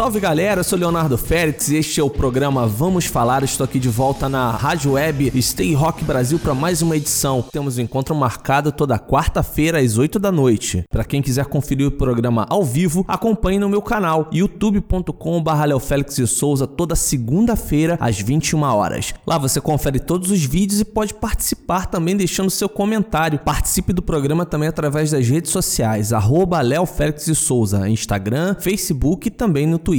Salve galera, eu sou Leonardo Félix e este é o programa Vamos Falar. Estou aqui de volta na Rádio Web Stay Rock Brasil para mais uma edição. Temos um encontro marcado toda quarta-feira às 8 da noite. Para quem quiser conferir o programa ao vivo, acompanhe no meu canal youtube.com/leofélix e Souza toda segunda-feira às 21 horas. Lá você confere todos os vídeos e pode participar também deixando seu comentário. Participe do programa também através das redes sociais @leofélix e Souza, Instagram, Facebook e também no Twitter.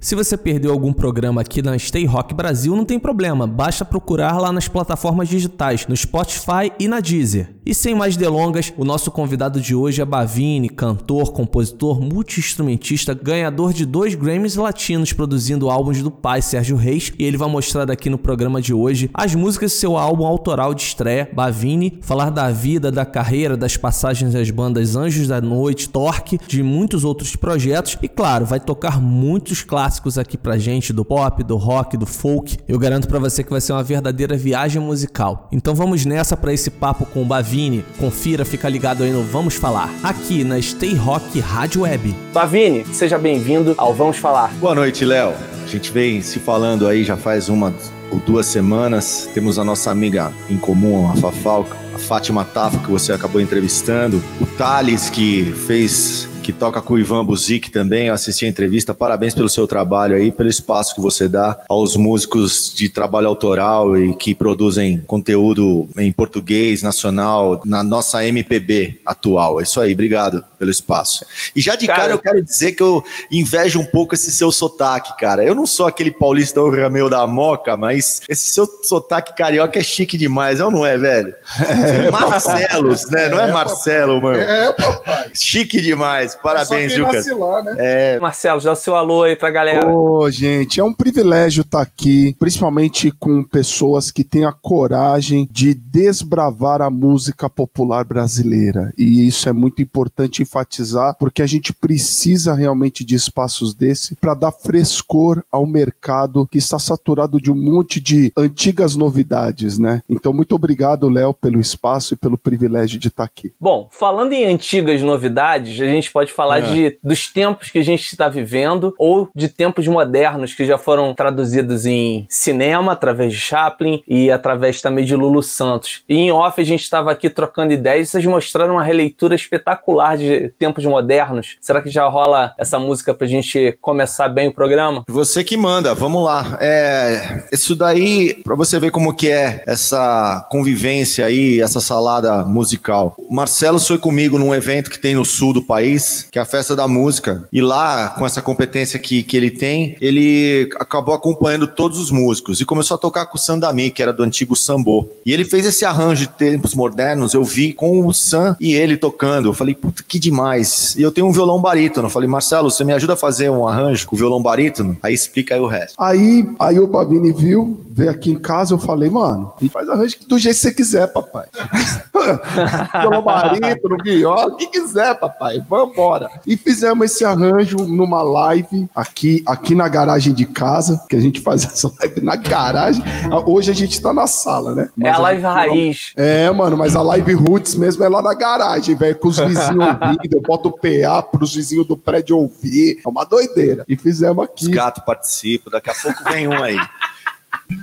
Se você perdeu algum programa aqui na Stay Rock Brasil, não tem problema, basta procurar lá nas plataformas digitais, no Spotify e na Deezer. E sem mais delongas, o nosso convidado de hoje é Bavini, cantor, compositor, multi-instrumentista, ganhador de dois Grammys latinos produzindo álbuns do pai Sérgio Reis, e ele vai mostrar aqui no programa de hoje as músicas do seu álbum autoral de estreia, Bavini, falar da vida, da carreira, das passagens das bandas Anjos da Noite, Torque, de muitos outros projetos, e claro, vai tocar muito muitos clássicos aqui pra gente do pop, do rock, do folk. Eu garanto para você que vai ser uma verdadeira viagem musical. Então vamos nessa para esse papo com o Bavini. Confira, fica ligado aí no Vamos Falar, aqui na Stay Rock Rádio Web. Bavini, seja bem-vindo ao Vamos Falar. Boa noite, Léo. A gente vem se falando aí já faz uma ou duas semanas. Temos a nossa amiga em comum, a Fafalca, a Fátima Tafa, que você acabou entrevistando, o Thales, que fez que toca com o Ivan Buzik também. Eu assisti a entrevista. Parabéns pelo seu trabalho aí, pelo espaço que você dá aos músicos de trabalho autoral e que produzem conteúdo em português nacional na nossa MPB atual. É isso aí, obrigado pelo espaço. E já de cara, cara eu quero dizer que eu invejo um pouco esse seu sotaque, cara. Eu não sou aquele paulista rameu da moca, mas esse seu sotaque carioca é chique demais, ou não é, velho? É, Marcelos, né? Não é, é Marcelo, mano. É, papai. Chique demais. Parabéns, Lucas. Né? É... Marcelo, dá o seu alô aí pra galera. Ô, gente, é um privilégio estar tá aqui, principalmente com pessoas que têm a coragem de desbravar a música popular brasileira. E isso é muito importante enfatizar, porque a gente precisa realmente de espaços desse para dar frescor ao mercado que está saturado de um monte de antigas novidades, né? Então, muito obrigado, Léo, pelo espaço e pelo privilégio de estar tá aqui. Bom, falando em antigas novidades, a gente pode falar é. de, dos tempos que a gente está vivendo ou de tempos modernos que já foram traduzidos em cinema através de Chaplin e através também de Lulu Santos. E em off a gente estava aqui trocando ideias e vocês mostraram uma releitura espetacular de tempos modernos. Será que já rola essa música pra gente começar bem o programa? Você que manda, vamos lá. É, isso daí, pra você ver como que é essa convivência aí, essa salada musical. O Marcelo foi comigo num evento que tem no sul do país, que é a Festa da Música. E lá, com essa competência que, que ele tem, ele acabou acompanhando todos os músicos e começou a tocar com o Sandami, que era do antigo Sambô. E ele fez esse arranjo de tempos modernos, eu vi com o Sam e ele tocando. Eu falei, puta, que demais. E eu tenho um violão barítono. Eu falei, Marcelo, você me ajuda a fazer um arranjo com violão barítono? Aí explica aí o resto. Aí, aí o Babini viu, veio aqui em casa, eu falei, mano, faz arranjo do jeito que você quiser, papai. violão barítono, viola, o que quiser, papai. Vambora. E fizemos esse arranjo numa live aqui, aqui na garagem de casa, que a gente faz essa live na garagem. Hoje a gente tá na sala, né? Mas é a live a raiz. É, mano, mas a live roots mesmo é lá na garagem, velho, com os vizinhos ouvindo, eu boto o PA pros vizinhos do prédio ouvir. É uma doideira. E fizemos aqui. Os gatos participam, daqui a pouco vem um aí.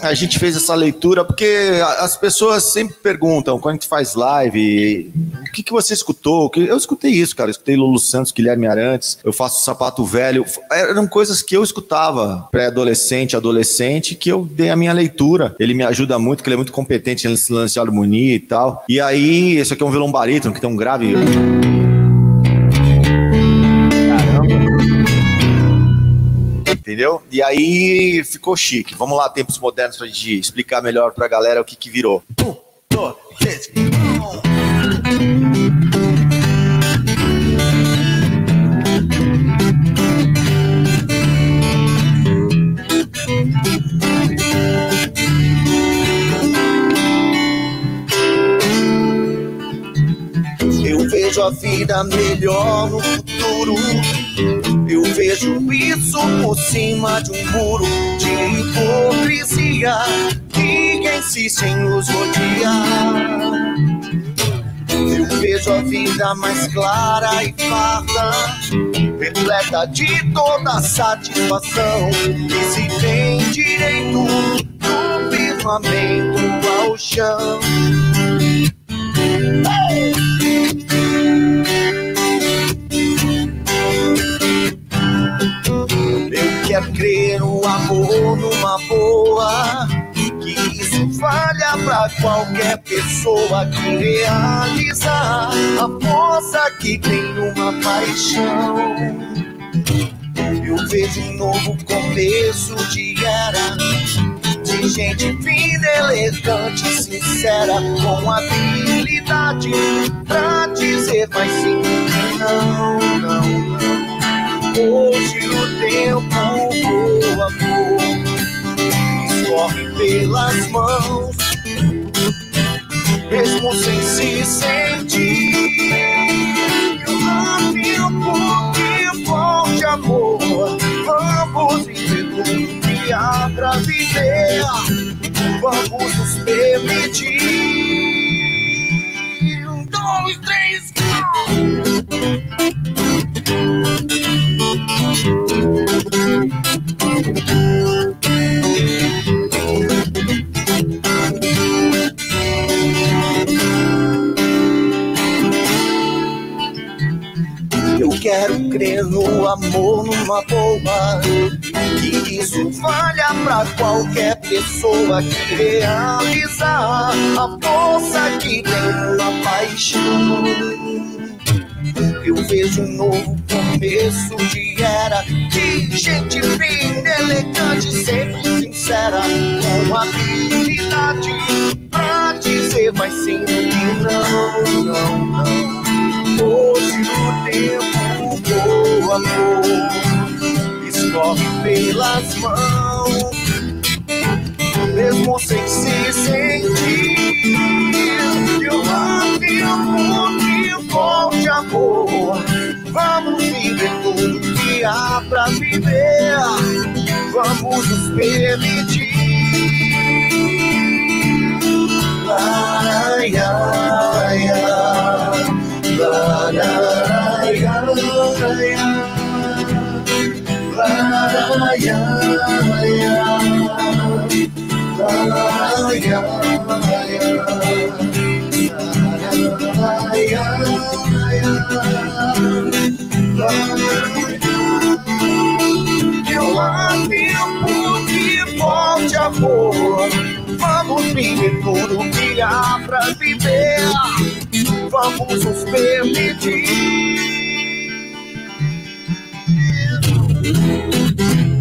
A gente fez essa leitura porque as pessoas sempre perguntam quando a gente faz live, o que, que você escutou? Eu escutei isso, cara. Eu escutei Lulu Santos, Guilherme Arantes, eu faço sapato velho. Eram coisas que eu escutava pré-adolescente, adolescente, que eu dei a minha leitura. Ele me ajuda muito, que ele é muito competente nesse lance de harmonia e tal. E aí, esse aqui é um violão barítono, que tem um grave. Entendeu? E aí ficou chique. Vamos lá, tempos modernos, pra gente explicar melhor pra galera o que que virou. Um, dois, três, a vida melhor no futuro. Eu vejo isso por cima de um muro de hipocrisia que insiste em nos rodear. Eu vejo a vida mais clara e farta, repleta de toda satisfação. E se tem direito do firmamento ao chão. Eu quero crer no amor, numa boa isso falha pra qualquer pessoa que realizar a força que tem numa paixão. Eu vejo um novo começo de era de gente fina, elegante, sincera, com habilidade pra dizer mais sim não, não, não. Hoje o tempo voa, amor corre pelas mãos, mesmo sem se sentir. Eu tempo que volte amor, vamos viver um dia pra viver, vamos nos permitir. No amor, numa boa. Que isso valha pra qualquer pessoa que realizar a força que tem na paixão. Eu vejo um novo começo de era de gente fina, elegante, sempre sincera, com habilidade pra dizer mais sim que não, não, não. Hoje o tempo voa, amor, escorre pelas mãos, mesmo sem se sentir. Eu amo que volte amor, vamos viver tudo que há pra viver, vamos nos permitir. Ai, ai, ai. Ya la ya La la ya ya La la ya ya La ya Eu amo que volte amor Vamos viver tudo que há pra viver vamos nos permitir. Thank you.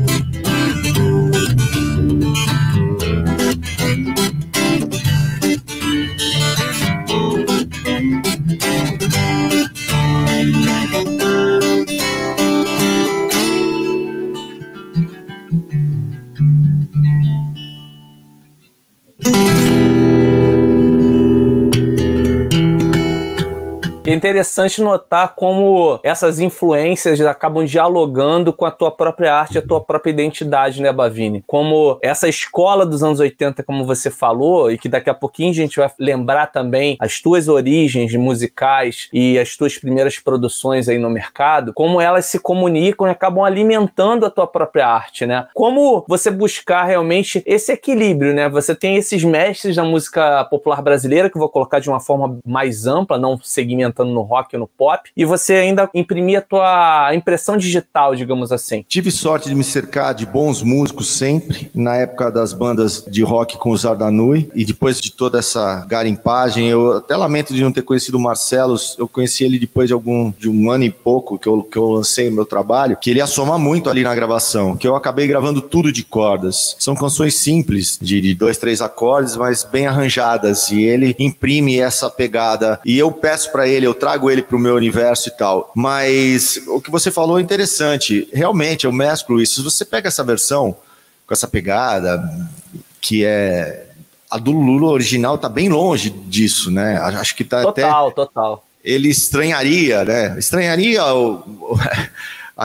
Interessante notar como essas influências acabam dialogando com a tua própria arte, a tua própria identidade, né, Bavini? Como essa escola dos anos 80, como você falou, e que daqui a pouquinho a gente vai lembrar também as tuas origens musicais e as tuas primeiras produções aí no mercado, como elas se comunicam e acabam alimentando a tua própria arte, né? Como você buscar realmente esse equilíbrio, né? Você tem esses mestres da música popular brasileira, que eu vou colocar de uma forma mais ampla, não segmentando no rock ou no pop, e você ainda imprimir a tua impressão digital, digamos assim. Tive sorte de me cercar de bons músicos sempre, na época das bandas de rock com o Zardanui, e depois de toda essa garimpagem, eu até lamento de não ter conhecido o Marcelos, eu conheci ele depois de algum de um ano e pouco que eu, que eu lancei o meu trabalho, que ele ia somar muito ali na gravação, que eu acabei gravando tudo de cordas. São canções simples, de, de dois, três acordes, mas bem arranjadas, e ele imprime essa pegada, e eu peço para ele, eu trago ele para o meu universo e tal. Mas o que você falou é interessante. Realmente, eu mesclo isso. Se você pega essa versão com essa pegada, que é. A do Lula original tá bem longe disso, né? Acho que tá total, até. Total, total ele estranharia, né? Estranharia o,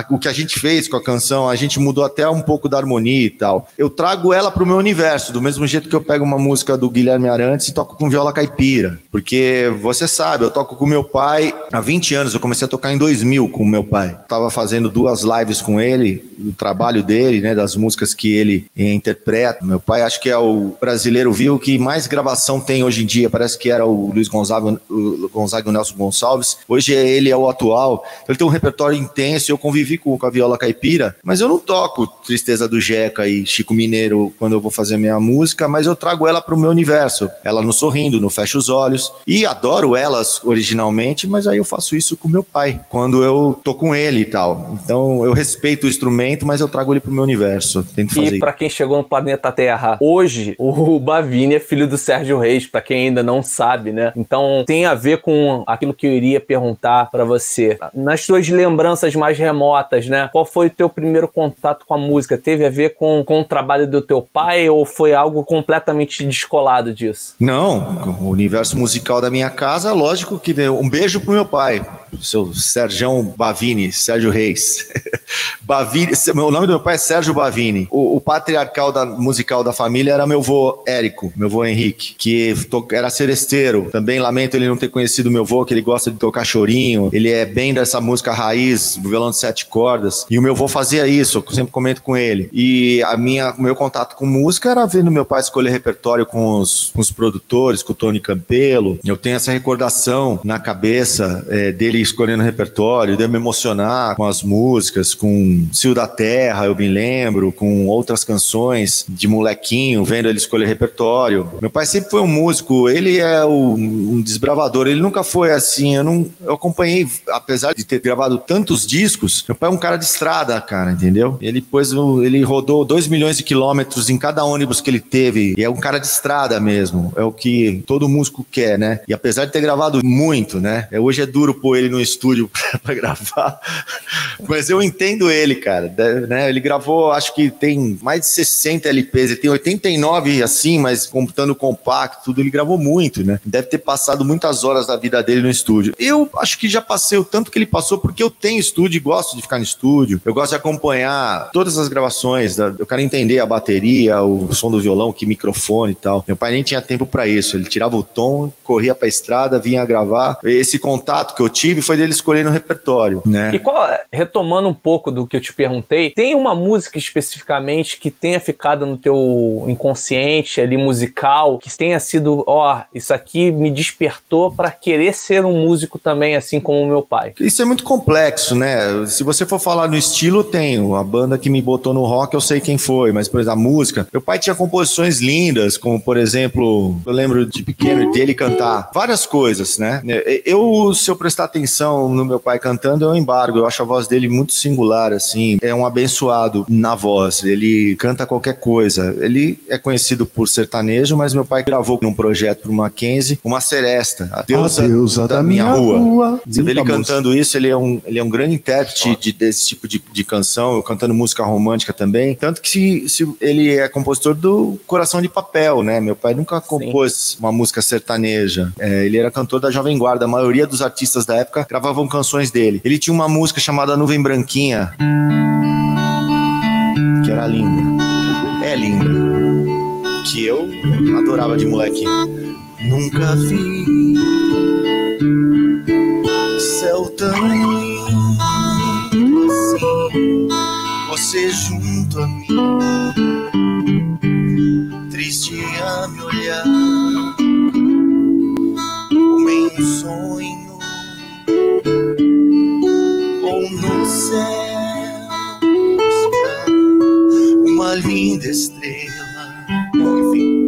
o que a gente fez com a canção, a gente mudou até um pouco da harmonia e tal. Eu trago ela para o meu universo, do mesmo jeito que eu pego uma música do Guilherme Arantes e toco com viola caipira. Porque você sabe, eu toco com meu pai há 20 anos, eu comecei a tocar em 2000 com meu pai. Tava fazendo duas lives com ele, o trabalho dele, né, das músicas que ele interpreta. Meu pai acho que é o brasileiro viu que mais gravação tem hoje em dia, parece que era o Luiz Gonzaga, o Gonzaga e o Nelson Gonçalves. Hoje ele é o atual. Ele tem um repertório intenso, eu convivo convivi com, com a viola caipira, mas eu não toco Tristeza do Jeca e Chico Mineiro quando eu vou fazer minha música, mas eu trago ela para o meu universo. Ela no Sorrindo, no Fecha os Olhos. E adoro elas originalmente, mas aí eu faço isso com meu pai, quando eu tô com ele e tal. Então eu respeito o instrumento, mas eu trago ele para o meu universo. Tento fazer e para quem chegou no planeta Terra hoje, o Bavini é filho do Sérgio Reis, para quem ainda não sabe, né? Então tem a ver com aquilo que eu iria perguntar para você. Nas suas lembranças mais remotas, notas, né? Qual foi o teu primeiro contato com a música? Teve a ver com, com o trabalho do teu pai ou foi algo completamente descolado disso? Não, o universo musical da minha casa, lógico que um beijo pro meu pai, seu Sérgio Bavini, Sérgio Reis. Bavini, o nome do meu pai é Sérgio Bavini. O, o patriarcal da, musical da família era meu avô Érico, meu avô Henrique, que to, era seresteiro. Também lamento ele não ter conhecido meu avô, que ele gosta de tocar chorinho. Ele é bem dessa música raiz, violão de sete cordas. E o meu avô fazia isso, eu sempre comento com ele. E a minha, o meu contato com música era vendo meu pai escolher repertório com os, com os produtores, com o Tony Campelo. Eu tenho essa recordação na cabeça é, dele escolhendo repertório, de eu me emocionar com as músicas, com Cio da Terra, eu me lembro, com outras canções de molequinho, vendo ele escolher repertório. Meu pai sempre foi um músico, ele é o, um desbravador, ele nunca foi assim, eu não eu acompanhei, apesar de ter gravado tantos discos, meu pai é um cara de estrada, cara, entendeu? Ele pôs, ele rodou 2 milhões de quilômetros em cada ônibus que ele teve, e é um cara de estrada mesmo, é o que todo músico quer, né? E apesar de ter gravado muito, né? É, hoje é duro pôr ele no estúdio para gravar, mas eu entendo ele, cara. Né? Ele gravou, acho que tem mais de 60 LPs, ele tem 89 assim, mas computando compacto, tudo, ele gravou muito, né? Deve ter passado muitas horas da vida dele no estúdio. Eu acho que já passei o tanto que ele passou, porque eu tenho estúdio e gosto de ficar no estúdio, eu gosto de acompanhar todas as gravações, eu quero entender a bateria, o som do violão, que microfone e tal. Meu pai nem tinha tempo para isso, ele tirava o tom, corria pra estrada, vinha gravar. Esse contato que eu tive foi dele escolher no repertório, né? E qual, retomando um pouco do que eu te perguntei, tem uma música especificamente que tenha ficado no teu inconsciente ali musical, que tenha sido, ó, isso aqui me despertou para querer ser um músico também, assim como o meu pai? Isso é muito complexo, né? Se você for falar no estilo, tenho. A banda que me botou no rock, eu sei quem foi, mas, por exemplo, a música. Meu pai tinha composições lindas, como, por exemplo, eu lembro de pequeno dele cantar várias coisas, né? Eu, se eu prestar atenção, no meu pai cantando é um embargo. Eu acho a voz dele muito singular, assim. É um abençoado na voz. Ele canta qualquer coisa. Ele é conhecido por sertanejo, mas meu pai gravou num projeto pro Mackenzie uma seresta, a deusa, a deusa da, da, minha, minha rua. rua. Você vê ele cantando isso, ele é um, ele é um grande intérprete de, desse tipo de, de canção, cantando música romântica também. Tanto que se, se ele é compositor do Coração de Papel, né? Meu pai nunca compôs Sim. uma música sertaneja. É, ele era cantor da Jovem Guarda. A maioria dos artistas da época gravavam canções dele. Ele tinha uma música chamada Nuvem Branquinha, que era linda. É linda. Que eu adorava de moleque. Nunca vi céu tão lindo você junto a mim, triste a me olhar, como em um sonho. Ou no céu. Uma linda estrela. Enfim,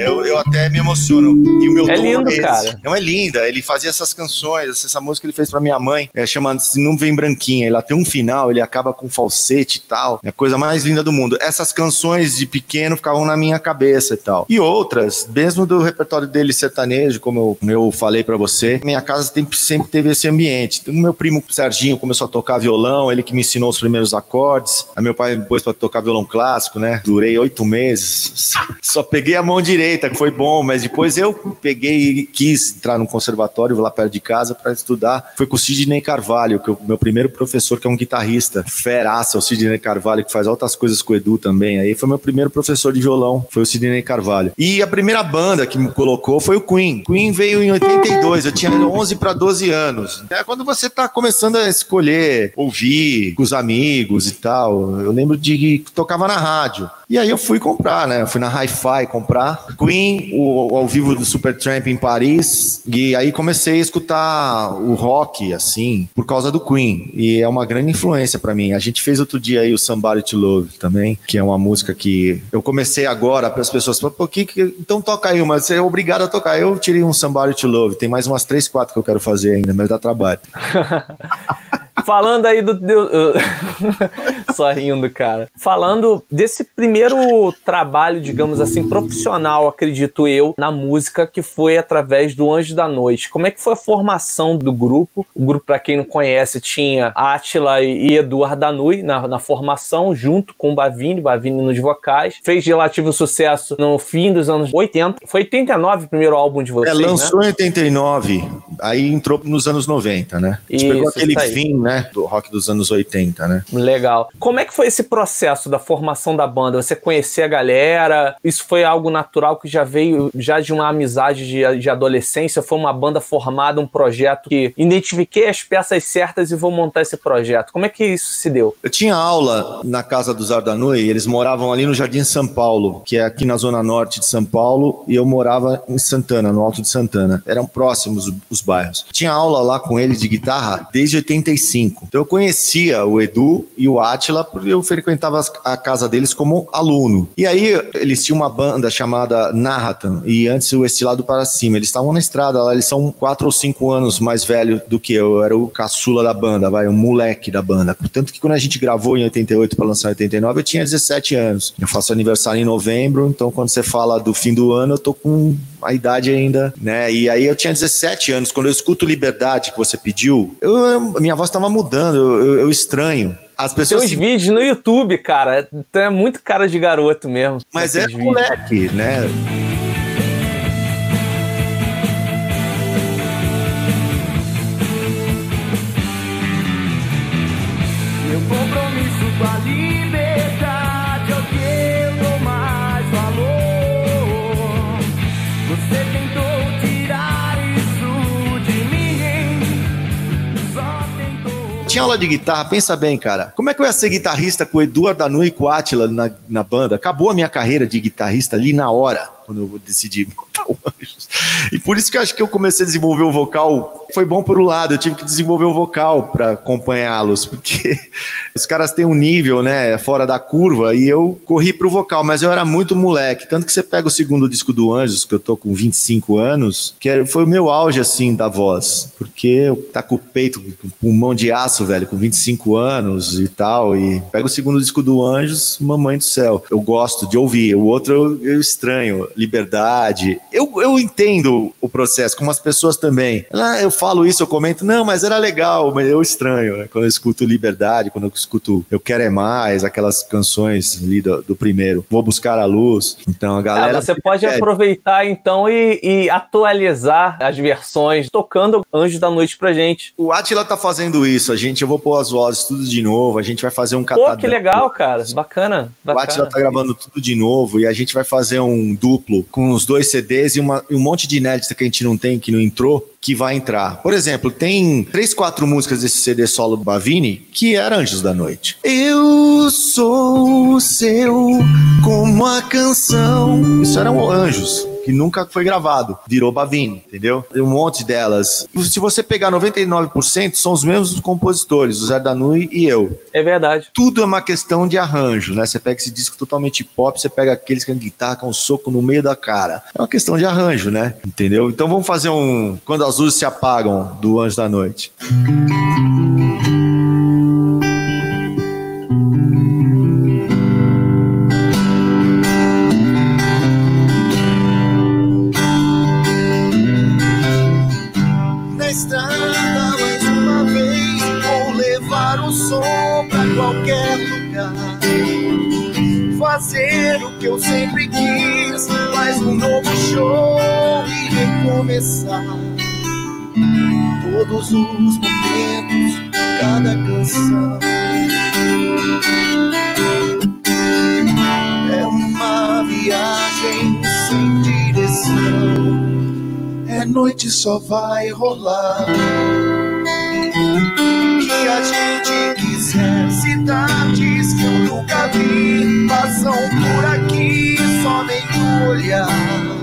eu, eu até me emociono. E o meu é lindo, é cara. Não é linda. Ele fazia essas canções, essa música ele fez pra minha mãe, é, chamando-se Não Vem Branquinha. Ela tem um final, ele acaba com falsete e tal. É a coisa mais linda do mundo. Essas canções de pequeno ficavam na minha cabeça e tal. E outras, mesmo do repertório dele sertanejo, como eu, eu falei para você, minha casa tem, sempre teve esse ambiente. O meu primo Serginho começou a tocar violão, ele que me ensinou os primeiros acordes. Aí meu pai pôs pra tocar violão clássico, né? Durei oito meses. Só peguei a mão direita, que foi bom mas depois eu peguei e quis entrar num conservatório lá perto de casa para estudar. Foi com o Sidney Carvalho, que o meu primeiro professor, que é um guitarrista, feraça, o Sidney Carvalho, que faz outras coisas com o Edu também. Aí foi meu primeiro professor de violão, foi o Sidney Carvalho. E a primeira banda que me colocou foi o Queen. Queen veio em 82, eu tinha 11 para 12 anos. É quando você tá começando a escolher, ouvir com os amigos e tal. Eu lembro de que tocava na rádio. E aí eu fui comprar, né? Eu fui na Hi-Fi comprar Queen, o, ao vivo do Supertramp em Paris. E aí comecei a escutar o rock, assim, por causa do Queen. E é uma grande influência para mim. A gente fez outro dia aí o Somebody to Love também, que é uma música que eu comecei agora para as pessoas pô, que, que, então toca aí uma, você é obrigado a tocar. Eu tirei um Somebody to Love, tem mais umas três, quatro que eu quero fazer ainda, mas dá trabalho. Falando aí do. só rindo, cara. Falando desse primeiro trabalho, digamos assim, profissional, acredito eu, na música, que foi através do Anjo da Noite. Como é que foi a formação do grupo? O grupo, para quem não conhece, tinha Atila e Eduardo Danui na, na formação, junto com o Bavini, Bavini nos vocais. Fez relativo sucesso no fim dos anos 80. Foi 89 o primeiro álbum de vocês, É, lançou né? em 89, aí entrou nos anos 90, né? A gente Isso, pegou aquele fim, né, do rock dos anos 80, né? Legal. Como é que foi esse processo da formação da banda? Você conhecer a galera? Isso foi algo natural que já veio já de uma amizade de, de adolescência? Foi uma banda formada, um projeto que identifiquei as peças certas e vou montar esse projeto. Como é que isso se deu? Eu tinha aula na casa dos Ardanui, eles moravam ali no Jardim São Paulo, que é aqui na zona norte de São Paulo, e eu morava em Santana, no Alto de Santana. Eram próximos os bairros. Tinha aula lá com eles de guitarra desde 85. Então eu conhecia o Edu e o Atila, porque eu frequentava a casa deles como aluno. E aí eles tinham uma banda chamada Narratan, e antes o Estilado para Cima. Eles estavam na estrada lá, eles são quatro ou cinco anos mais velhos do que eu. Eu era o caçula da banda, vai, o moleque da banda. Portanto que quando a gente gravou em 88 para lançar em 89, eu tinha 17 anos. Eu faço aniversário em novembro, então quando você fala do fim do ano, eu tô com a idade ainda, né? E aí eu tinha 17 anos. Quando eu escuto Liberdade que você pediu, eu, minha voz tava mudando, eu, eu- estranho. As Tem pessoas uns vídeos no YouTube, cara. Tu é muito cara de garoto mesmo. mas é moleque, né? Tinha aula de guitarra, pensa bem, cara. Como é que eu ia ser guitarrista com o Eduardo Anu e com o Atila na, na banda? Acabou a minha carreira de guitarrista ali na hora, quando eu decidi montar o Anjos. E por isso que eu acho que eu comecei a desenvolver o vocal. Foi bom por um lado, eu tive que desenvolver o vocal para acompanhá-los, porque os caras têm um nível, né, fora da curva, e eu corri pro vocal, mas eu era muito moleque. Tanto que você pega o segundo disco do Anjos, que eu tô com 25 anos, que foi o meu auge, assim, da voz. Porque eu tá com o peito, com o pulmão de aço, velho, com 25 anos e tal. E pega o segundo disco do Anjos, Mamãe do Céu. Eu gosto de ouvir. O outro eu, eu estranho. Liberdade. Eu, eu entendo o processo, como as pessoas também. Eu falo isso, eu comento, não, mas era legal, mas eu estranho, né? Quando eu escuto Liberdade, quando eu escuto Eu Quero É Mais, aquelas canções ali do, do primeiro. Vou Buscar a Luz. Então a galera. Ah, você pode É, aproveitar então e, e atualizar as versões, tocando Anjo da Noite pra gente. O Atila tá fazendo isso, a gente, eu vou pôr as vozes tudo de novo, a gente vai fazer um Pô, catadão. que legal, cara. Bacana. O Atila bacana. tá gravando tudo de novo e a gente vai fazer um duplo com os dois CDs e, uma- um monte de inédita que a gente não tem, que não entrou, que vai entrar. Por exemplo, tem três, quatro músicas desse CD solo Bavini que era Anjos da Noite. Eu sou seu como a canção. Isso eram Anjos. Que nunca foi gravado, virou Bavini, entendeu? Tem um monte delas. Se você pegar 99%, são os mesmos compositores, o Zé Danui e eu É verdade. tudo é uma questão de arranjo, né? Você pega esse disco totalmente pop, você pega aqueles com a guitarra com um soco no meio da cara. É uma questão de arranjo, né? Entendeu? Então vamos fazer um Quando as luzes se apagam do Anjo da Noite. Na recomeçar. Todos os momentos, cada canção. É uma viagem sem direção. É noite, só vai rolar. Que a gente quiser, cidades que eu nunca vi, passam por aqui, somente olhar.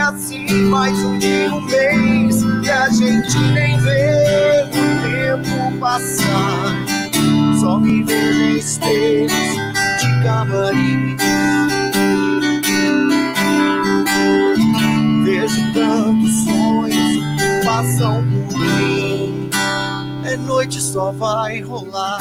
E assim mais um dia, um mês, que a gente nem vê o tempo passar. Só me vejo em esteiros de camarim. Vejo tantos sonhos passam por mim. É noite, só vai rolar.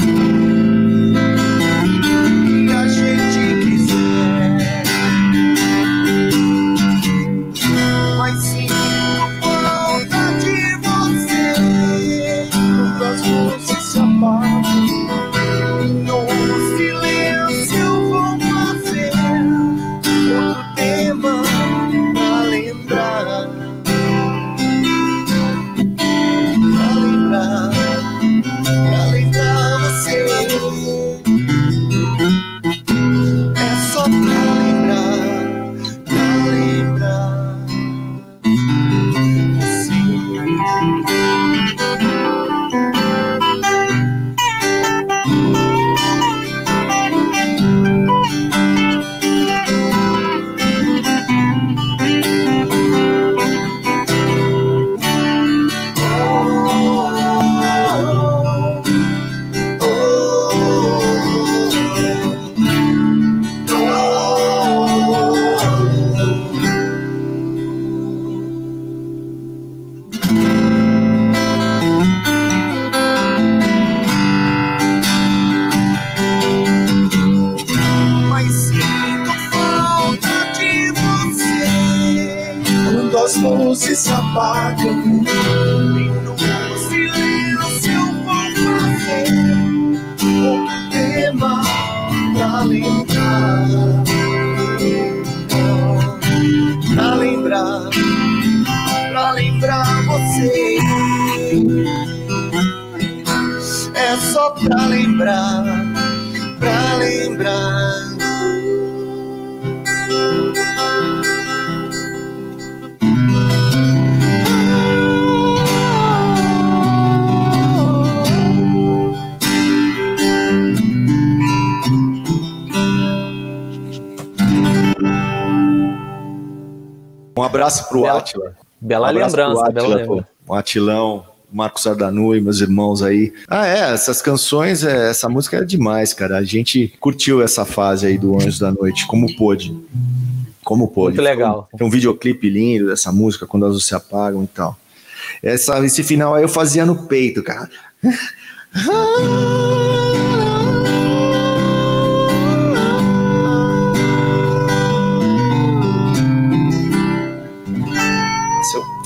Abraço pro Bela- Atila. Bela Um lembrança, bela Átila, lembrança. O Atilão, Marcos Ardanu e meus irmãos aí. Ah, é, essas canções, é, essa música é demais, cara. A gente curtiu essa fase aí do Anjos da Noite, como pôde. Como pôde. Muito legal. Tem um videoclipe lindo dessa música, quando as luzes se apagam e tal. Essa, esse final aí eu fazia no peito, cara.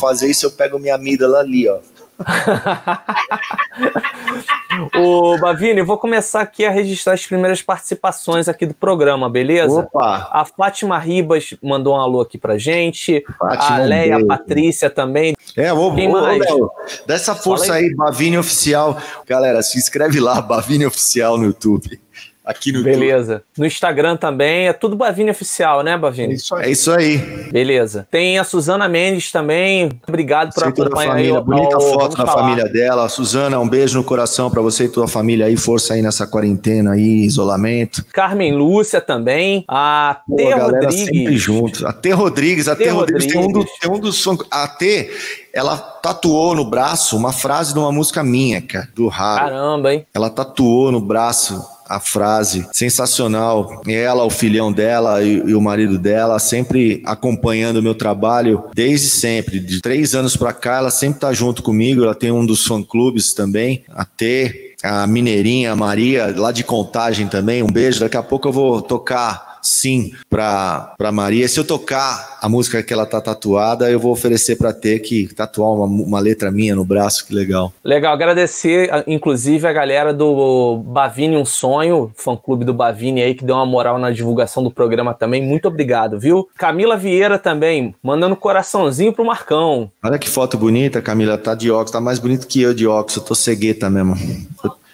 fazer isso, eu pego minha amígdala ali, ó. Ô, Bavini, eu vou começar aqui a registrar as primeiras participações aqui do programa, beleza? Opa! A Fátima Ribas mandou um alô aqui pra gente. Fátima, a Leia, a. Patrícia também. É, ô, Quem ô, mais? Léo, dá essa força aí. aí, Bavini Oficial. Galera, se inscreve lá, Bavini Oficial no YouTube. Aqui no YouTube. Beleza. No Instagram também. É tudo Bavini Oficial, né, É Bavini? isso aí. É isso aí. Beleza. Tem a Suzana Mendes também. Obrigado por acompanhar aí. Bonita o- foto da Falar. família dela. Suzana, um beijo no coração pra você e tua família aí. Força aí nessa quarentena aí, isolamento. Carmen Lúcia também. A Pô, T. a Rodrigues. sempre junto. A T. Rodrigues, a T. T. Rodrigues, tem um, do, Rodrigues. tem um dos. A T, ela tatuou no braço uma frase de uma música minha, cara, do Raro. Caramba, hein? Ela tatuou no braço a frase sensacional. Ela, o filhão dela e, e o marido dela, sempre acompanhando o meu trabalho desde sempre. De três anos pra cá, ela sempre tá junto comigo. Ela tem um dos fã-clubes também, a T. A Mineirinha, a Maria, lá de Contagem também. Um beijo. Daqui a pouco eu vou tocar sim, pra, pra Maria. Se eu tocar a música que ela tá tatuada, eu vou oferecer pra ter que tatuar uma, uma letra minha no braço, que legal. Legal, agradecer, inclusive, a galera do Bavini Um Sonho, fã-clube do Bavini aí, que deu uma moral na divulgação do programa também. Muito obrigado, viu? Camila Vieira também, mandando coraçãozinho pro Marcão. Olha que foto bonita, Camila. Tá de óculos, tá mais bonito que eu de óculos. Eu tô cegueta mesmo.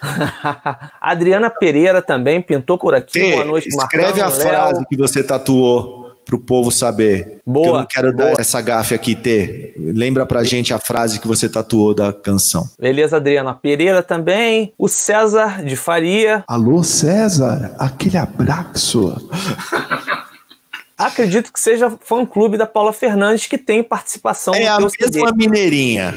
Adriana Pereira também pintou por aqui. Fê, Boa noite, escreve Marcão, a frase que você tatuou pro povo saber. Boa, Que eu não quero boa. dar essa gafe aqui, T. Lembra pra gente a frase que você tatuou da canção. Beleza, Adriana Pereira também. O César de Faria. Alô, César, aquele abraço. Acredito que seja fã-clube da Paula Fernandes, que tem participação É a teu CD. mesma mineirinha.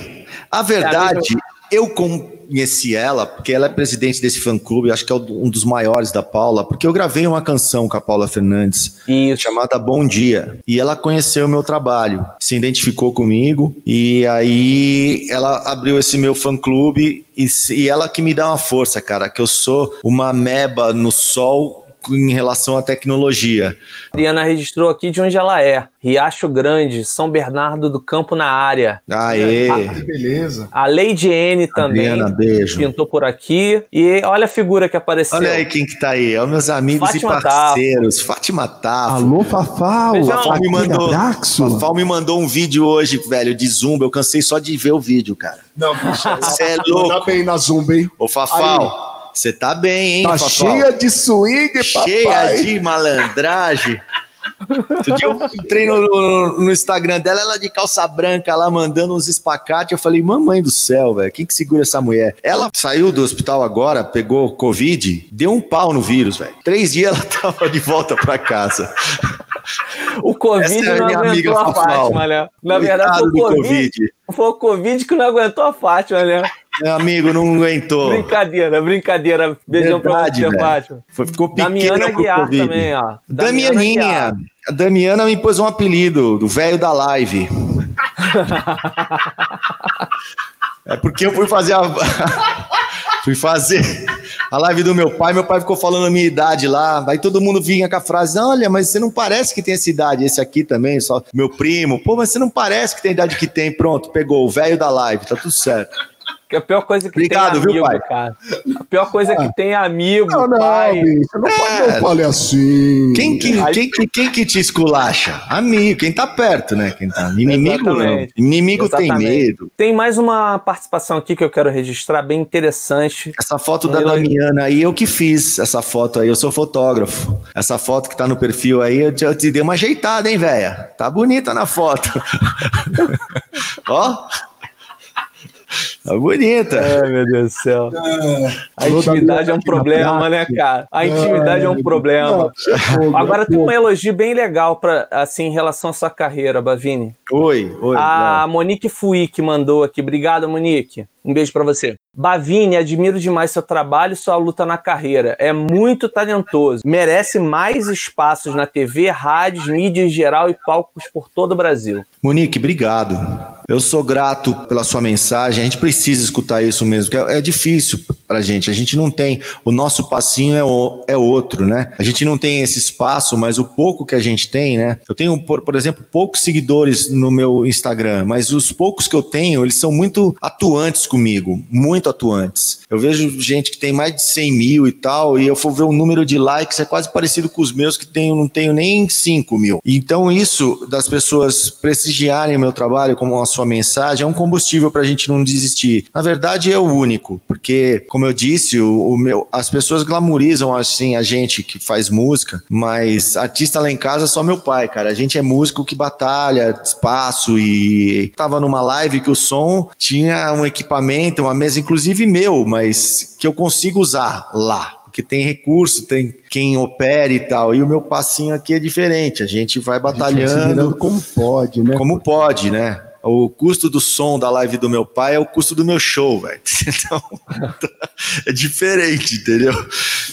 A É verdade, eu conheci ela, porque ela é presidente desse fã-clube, acho que é um dos maiores da Paula, porque eu gravei uma canção com a Paula Fernandes. Isso. chamada Bom Dia. E ela conheceu o meu trabalho, se identificou comigo e aí ela abriu esse meu fã-clube e, e ela que me dá uma força, cara, que eu sou uma meba no sol em relação à tecnologia. Adriana registrou aqui de onde ela é. Riacho Grande, São Bernardo do Campo na área. Aê! Que beleza. A Lady N também Adriana, beijo. pintou por aqui. E olha a figura que apareceu. Olha aí quem que tá aí, é os meus amigos Fátima e parceiros. Fátima Tafo. Alô, Fafal. Fafal me mandou, me mandou um vídeo hoje, velho, de Zumba. Eu cansei só de ver o vídeo, cara. Não, Você é Tá louco. bem na Zumba, hein? Ô, Fafal, você tá bem, hein, Tá Fafal? cheia de swing, cheia papai. de malandragem. Outro dia eu entrei no, no- no Instagram dela, ela de calça branca lá, mandando uns espacates. Eu falei, mamãe do céu, velho, quem que segura essa mulher? Ela saiu do hospital agora, pegou Covid, deu um pau no vírus, velho. Três dias ela tava de volta pra casa. O Covid é não aguentou a. Fátima, né? Na verdade, foi o COVID, Covid. foi o Covid que não aguentou a Fátima, né? Meu amigo, não aguentou. Brincadeira, brincadeira. Beijão Verdade, pra você, velho. Fátima. Foi- ficou pequena Damiana Guiar Covid. também, ó. Damianinha. A Damiana me pôs um apelido, do velho da live. é porque eu fui fazer a. fui fazer a live do meu pai, meu pai ficou falando a minha idade lá. Aí todo mundo vinha com a frase: Olha, mas você não parece que tem essa idade. Esse aqui também, só meu primo. Pô, mas você não parece que tem a idade que tem. Pronto, pegou o velho da live, tá tudo certo. Que a pior coisa que Obrigado, tem é viu, amigo, pai? cara. A pior coisa que tem é amigo, Não, não, pai. bicho, não, pode, não fale assim. Quem que, quem, que, quem que te esculacha? Amigo, quem tá perto, né? Quem tá. Inimigo não. Exatamente. Inimigo tem Exatamente. medo. Tem mais uma participação aqui que eu quero registrar, bem interessante. Essa foto da Damiana aí, eu que fiz essa foto aí, eu sou fotógrafo. Essa foto que tá no perfil aí, eu te, eu te dei uma ajeitada, hein, velha? Tá bonita na foto. Ó. Tá bonita. Ai, meu Deus do céu. A Alô, intimidade Damiana, é um problema, né, cara? A intimidade é um problema. Não, Agora tem um elogio bem legal para assim em relação à sua carreira, Bavini. Oi, oi. A Monique Fui que mandou aqui. Obrigado, Monique. Um beijo pra você. Bavini, admiro demais seu trabalho e sua luta na carreira. É muito talentoso. Merece mais espaços na TV, rádios, mídia em geral e palcos por todo o Brasil. Monique, obrigado. Eu sou grato pela sua mensagem. A gente precisa escutar isso mesmo, que é, é difícil pra gente. A gente não tem. O nosso passinho é, o- é outro, né? A gente não tem esse espaço, mas o pouco que a gente tem, né? Eu tenho, por, por exemplo, poucos seguidores no meu Instagram, mas os poucos que eu tenho, eles são muito atuantes comigo, muito atuantes. Eu vejo gente que tem mais de 100 mil e tal, e eu for ver o número de likes, é quase parecido com os meus, que tenho, não tenho nem 5 mil. Então, isso das pessoas prestigiarem o meu trabalho como a sua mensagem é um combustível para a gente não desistir. Na verdade, é o único, porque, como eu disse, o, o meu, as pessoas glamorizam assim a gente que faz música, mas artista lá em casa é só meu pai, cara. A gente é músico que batalha, espaço e tava numa live que o som tinha um equipamento, uma mesa, inclusive meu, mas que eu consigo usar lá. Porque tem recurso, tem quem opera e tal. E o meu passinho aqui é diferente. A gente vai A gente vai batalhando como pode, né? como pode, né? O custo do som da live do meu pai é o custo do meu show, velho. Então, é diferente, entendeu?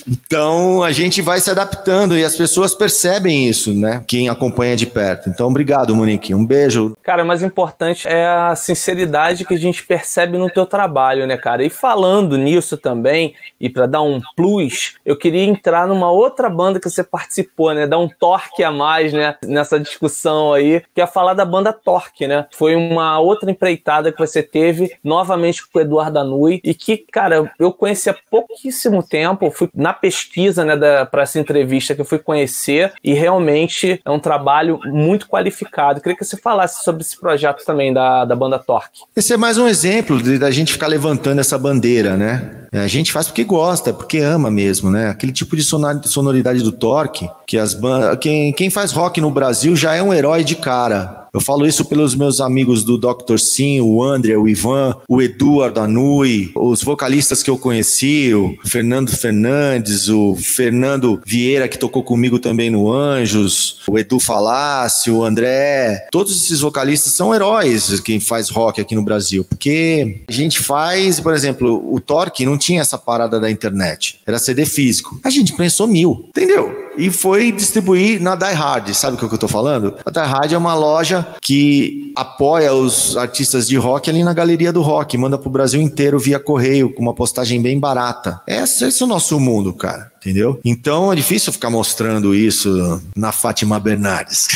Então, a gente vai se adaptando e as pessoas percebem isso, né? Quem acompanha de perto. Então, obrigado, Monique. Um beijo. Cara, o mais importante é a sinceridade que a gente percebe no teu trabalho, né, cara? E falando nisso também, e para dar um plus, eu queria entrar numa outra banda que você participou, né? Dar um torque a mais, né? Nessa discussão aí, que é falar da banda Torque, né? Foi uma outra empreitada que você teve, novamente com o Eduardo Anui, e que, cara, eu conheci há pouquíssimo tempo, fui na pesquisa, né, para essa entrevista que eu fui conhecer, e realmente é um trabalho muito qualificado. Queria que você falasse sobre esse projeto também da, da banda Torque. Esse é mais um exemplo da gente ficar levantando essa bandeira, né? A gente faz porque gosta, porque ama mesmo, né? Aquele tipo de sonoridade do Torque, que as bandas. Quem, quem faz rock no Brasil já é um herói de cara. Eu falo isso pelos meus amigos do Dr. Sim, o André, o Ivan, o Eduardo Anui, os vocalistas que eu conheci, o Fernando Fernandes, o Fernando Vieira, que tocou comigo também no Anjos, o Edu Falácio, o André. Todos esses vocalistas são heróis quem faz rock aqui no Brasil, porque a gente faz, por exemplo, o Torque não tinha essa parada da internet, era CD físico. A gente pensou mil, entendeu? E foi distribuir na Die Hard. Sabe o que eu tô falando? A Die Hard é uma loja que apoia os artistas de rock ali na galeria do rock, manda pro Brasil inteiro via correio, com uma postagem bem barata. Esse, esse é o nosso mundo, cara entendeu? Então é difícil ficar mostrando isso na Fátima Bernardes,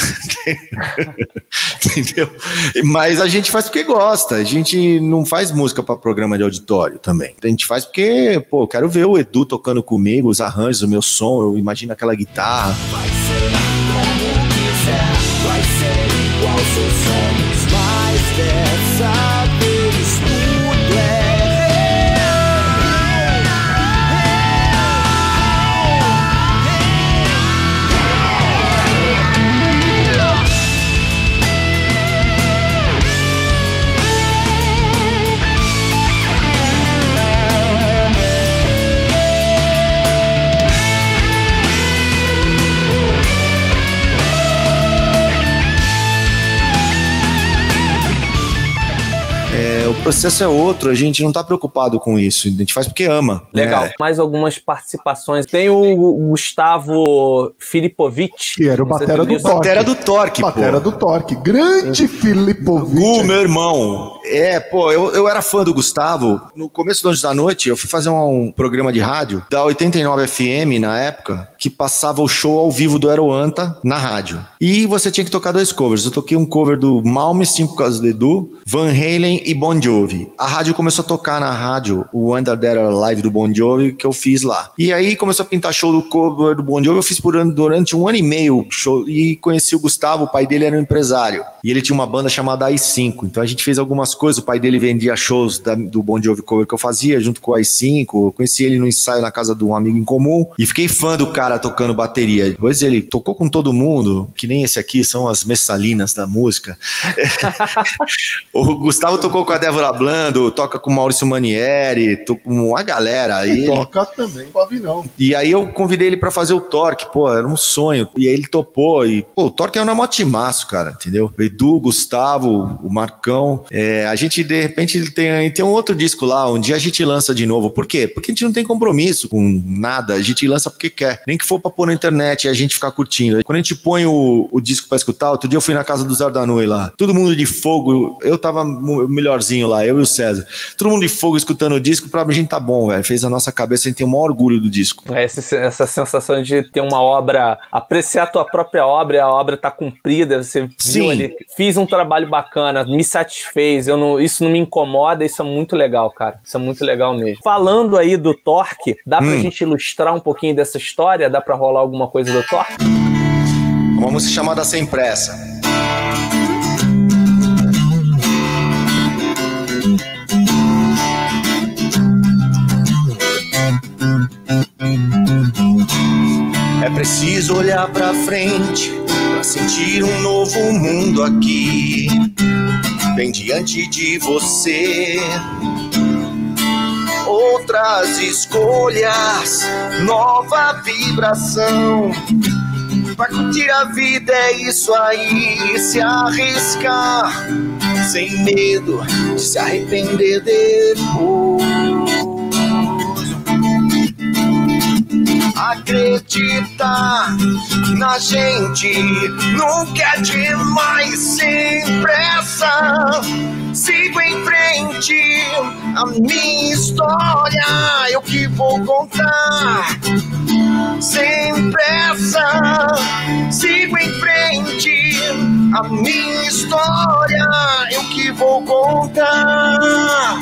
entendeu? Mas a gente faz porque gosta, a gente não faz música para programa de auditório também. A gente faz porque, pô, quero ver o Edu tocando comigo, os arranjos, o meu som, eu imagino aquela guitarra. Vai processo é outro, a gente não está preocupado com isso, a gente faz porque ama. Né? Legal. Né? Mais algumas participações. Tem o Gustavo Filipovic. Que era o batera do, Torque. Batera do Torque. Batera do Torque. Grande Filipovic. O meu irmão. É, pô, eu, eu era fã do Gustavo. No começo do Anjos da Noite, eu fui fazer um, um programa de rádio da 89 FM na época, que passava o show ao vivo do Aeroanta na rádio. E você tinha que tocar dois covers. Eu toquei um cover do Malmsteen por causa do Edu, Van Halen e Bon Jovi. Jovi. A rádio começou a tocar na rádio o Under There Live do Bon Jovi que eu fiz lá. E aí começou a pintar show do cover do Bon Jovi, eu fiz por durante um ano e meio show e conheci o Gustavo, o pai dele era um empresário. E ele tinha uma banda chamada i5. Então a gente fez algumas coisas, o pai dele vendia shows da, do Bon Jovi cover que eu fazia junto com o i5. Eu conheci ele no ensaio na casa de um amigo em comum e fiquei fã do cara tocando bateria. Depois ele tocou com todo mundo, que nem esse aqui são as messalinas da música. o Gustavo tocou com a Débora Blando, toca com Maurício Manieri, tô com uma galera aí. Toca também com Avinão. E aí eu convidei ele para fazer o Torque, pô, era um sonho. E aí ele topou. E, pô, o Torque é um motimaço, cara, entendeu? O Edu, Gustavo, o Marcão. É, a gente, de repente, tem, tem um outro disco lá, um dia a gente lança de novo. Por quê? Porque a gente não tem compromisso com nada. A gente lança porque quer. Nem que for pra pôr na internet e a gente ficar curtindo. Quando a gente põe o, o disco pra escutar, outro dia eu fui na casa do Zardanui lá. Todo mundo de fogo. Eu tava melhorzinho lá lá, eu e o César. Todo mundo de fogo escutando o disco, pra gente tá bom, velho. Fez a nossa cabeça, a gente tem o maior orgulho do disco. É, essa, essa sensação de ter uma obra, apreciar a tua própria obra, a obra tá cumprida, você Sim. viu ali, fiz um trabalho bacana, me satisfez, eu não, isso não me incomoda, isso é muito legal, cara. Isso é muito legal mesmo. Falando aí do Torque, dá pra hum. gente ilustrar um pouquinho dessa história? Dá pra rolar alguma coisa do Torque? Uma música chamada Sem Pressa. É preciso olhar pra frente pra sentir um novo mundo aqui, bem diante de você. Outras escolhas, nova vibração. Pra curtir a vida é isso aí, se arriscar sem medo de se arrepender depois. Acreditar na gente nunca é demais, sem pressa. Sigo em frente, a minha história eu que vou contar. Sem pressa, sigo em frente, a minha história eu que vou contar.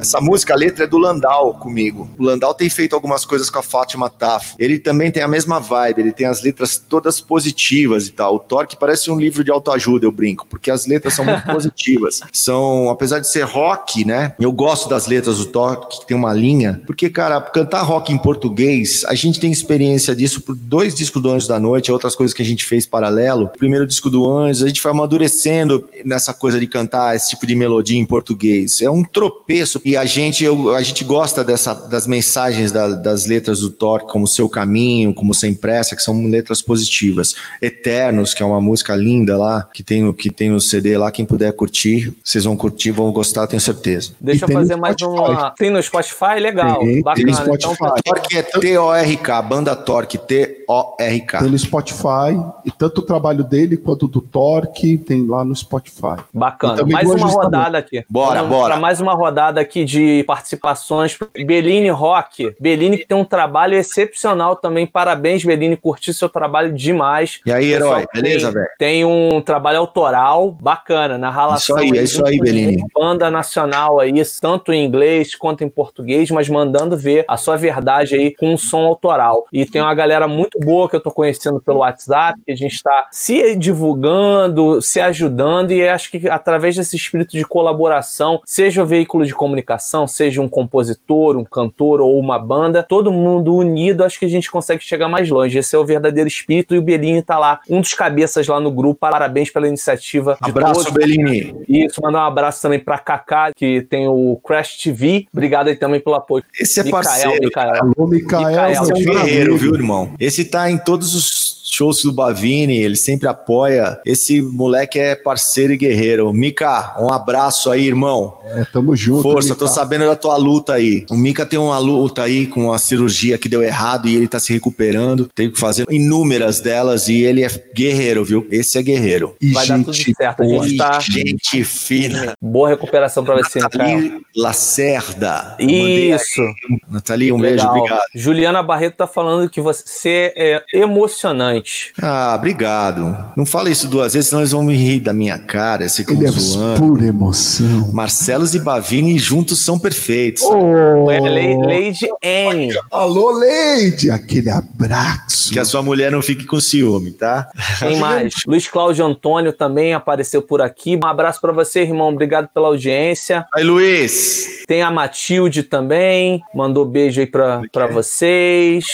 Essa música, a letra é do Landau comigo. O Landau tem feito algumas coisas com a Fátima Tafo. Ele também tem a mesma vibe, ele tem as letras todas positivas e tal. O Torque parece um livro de autoajuda, eu brinco, porque as letras são muito positivas. São, apesar de ser rock, né? Eu gosto das letras do Torque, que tem uma linha, porque, cara, cantar rock em português, a gente tem experiência disso por dois discos do Anjos da Noite, outras coisas que a gente fez paralelo. O primeiro disco do Anjos, a gente foi amadurecendo nessa coisa de cantar esse tipo de melodia em português. É um tropeço e a gente, eu, a gente gosta dessa, das mensagens da, das letras do Thor, como Seu Caminho, como Sem Pressa, que são letras positivas. Eternos, que é uma música linda lá, que tem, que tem no CD lá, quem puder curtir, vocês vão curtir, vão gostar, tenho certeza. Deixa eu fazer mais uma. Tem no Spotify? Legal. Tem, bacana. Tem no Então, Spotify. Torque é T-O-R-K, banda Torque, T-O-R-K. Tem no Spotify. E tanto o trabalho dele quanto do Torque tem lá no Spotify. E Bacana. Mais uma rodada aqui. Bora, Vamos bora. pra mais uma rodada aqui de participações. Bellini Rock. Bellini que tem um trabalho excepcional também. Parabéns, Bellini. Curti seu trabalho demais. E aí, Pessoal, herói, beleza, velho? Tem um trabalho autoral bacana na relação. Isso aí, é isso aí, Bellini. Banda nacional aí, tanto em inglês quanto em português, mas mandando ver a sua verdade aí com um som autoral. E tem uma galera muito boa que eu tô conhecendo pelo WhatsApp, que a gente está se divulgando, se ajudando, e acho que através desse espírito de colaboração, seja o veículo de comunicação, seja um compositor, um cantor ou uma banda, todo mundo unido, acho que a gente consegue chegar mais longe. Esse é o verdadeiro espírito, e o Bellini tá lá, um dos cabeças lá no grupo. Parabéns pela iniciativa de Abraço, todos. Bellini. Isso, mandar um abraço também pra Kaká, que tem o Crash TV. Obrigado aí também pelo apoio. Esse é Micael, Micael. Alô, Micael. Micael, Esse é um guerreiro, viu, irmão? Esse tá em todos os shows do Bavini, ele sempre apoia. Esse moleque é parceiro e guerreiro. Mika, um abraço aí, irmão. É, tamo junto. Força, Mica. tô sabendo da tua luta aí. O Mika tem uma luta aí com a cirurgia que deu errado e ele tá se recuperando. Teve que fazer inúmeras delas e ele é guerreiro, viu? Esse é guerreiro. E Vai dar tudo gente certo. A boa. gente tá. Gente fina. Boa recuperação pra você. Nathalie Lacerda. Mandei Isso. aí. Nathalie, um beijo, Legal. obrigado. Juliana Barreto tá falando que você é emocionante. Ah, obrigado. Não fala isso duas vezes, senão eles vão me rir da minha cara, esse Ele é zoando. pura emoção. Marcelos e Bavini juntos são perfeitos. Le- Lady Anne. Alô, Leide! Aquele abraço. Que a sua mulher não fique com ciúme, tá? Quem mais? Luiz Cláudio Antônio também apareceu por aqui. Um abraço pra você, irmão. Obrigado pela audiência. Aí, Luiz. Tem a Matilde também. Mandou beijo aí pra, pra vocês.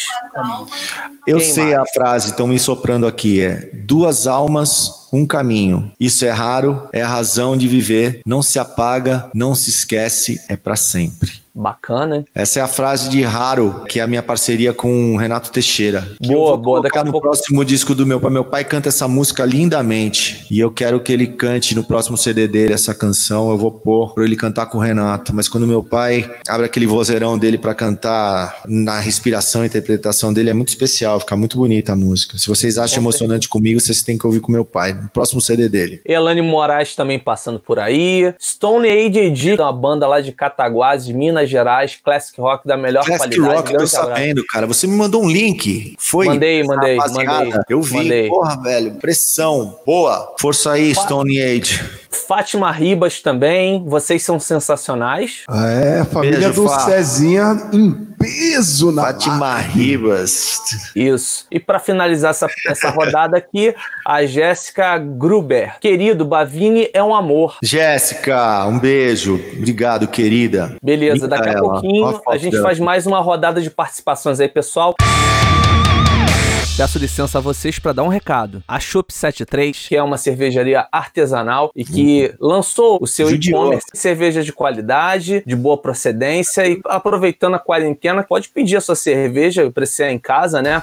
Eu Quem sei mais? a frase, estão me soprando aqui, é duas almas, um caminho. Isso é raro, é a razão de viver. Não se apaga, não se esquece, é pra sempre. Bacana? Essa é a frase de Raro, que é a minha parceria com o Renato Teixeira. Boa, eu vou boa. Daqui a no pouco- próximo disco do meu pai. Meu pai canta essa música lindamente. E eu quero que ele cante no próximo CD dele essa canção. Eu vou pôr pra ele cantar com o Renato. Mas quando meu pai abre aquele vozeirão dele pra cantar na respiração e interpretação dele, é muito especial. Fica muito bonita a música. Se vocês acham emocionante comigo, vocês têm que ouvir com meu pai. No próximo CD dele. Elane Moraes também passando por aí. Stone AJD, uma banda lá de Cataguases, Minas Gerais. Classic Rock da melhor Classic qualidade. Rock, eu tô abraço. sabendo, cara. Você me mandou um link. Foi? Mandei, mandei, Rapaziada, mandei. Eu vi. Mandei. Porra, velho. Pressão. Boa. Força aí, Stone Age. Fátima Ribas também. Vocês são sensacionais. É, família Beijo, do Fá. Cezinha em peso na Fátima Ribas. Isso. E para finalizar essa, essa rodada aqui, a Jéssica Gruber. Querido, Bavini é um amor. Jéssica, um beijo. Obrigado, querida. Beleza, daqui a Micaela, pouquinho a a gente dela. faz mais uma rodada de participações aí, pessoal. Peço licença a vocês para dar um recado. A Shop 73 Que é uma cervejaria artesanal e que lançou o seu e-commerce. Cerveja de qualidade, de boa procedência. E aproveitando a quarentena, pode pedir a sua cerveja para você em casa, né?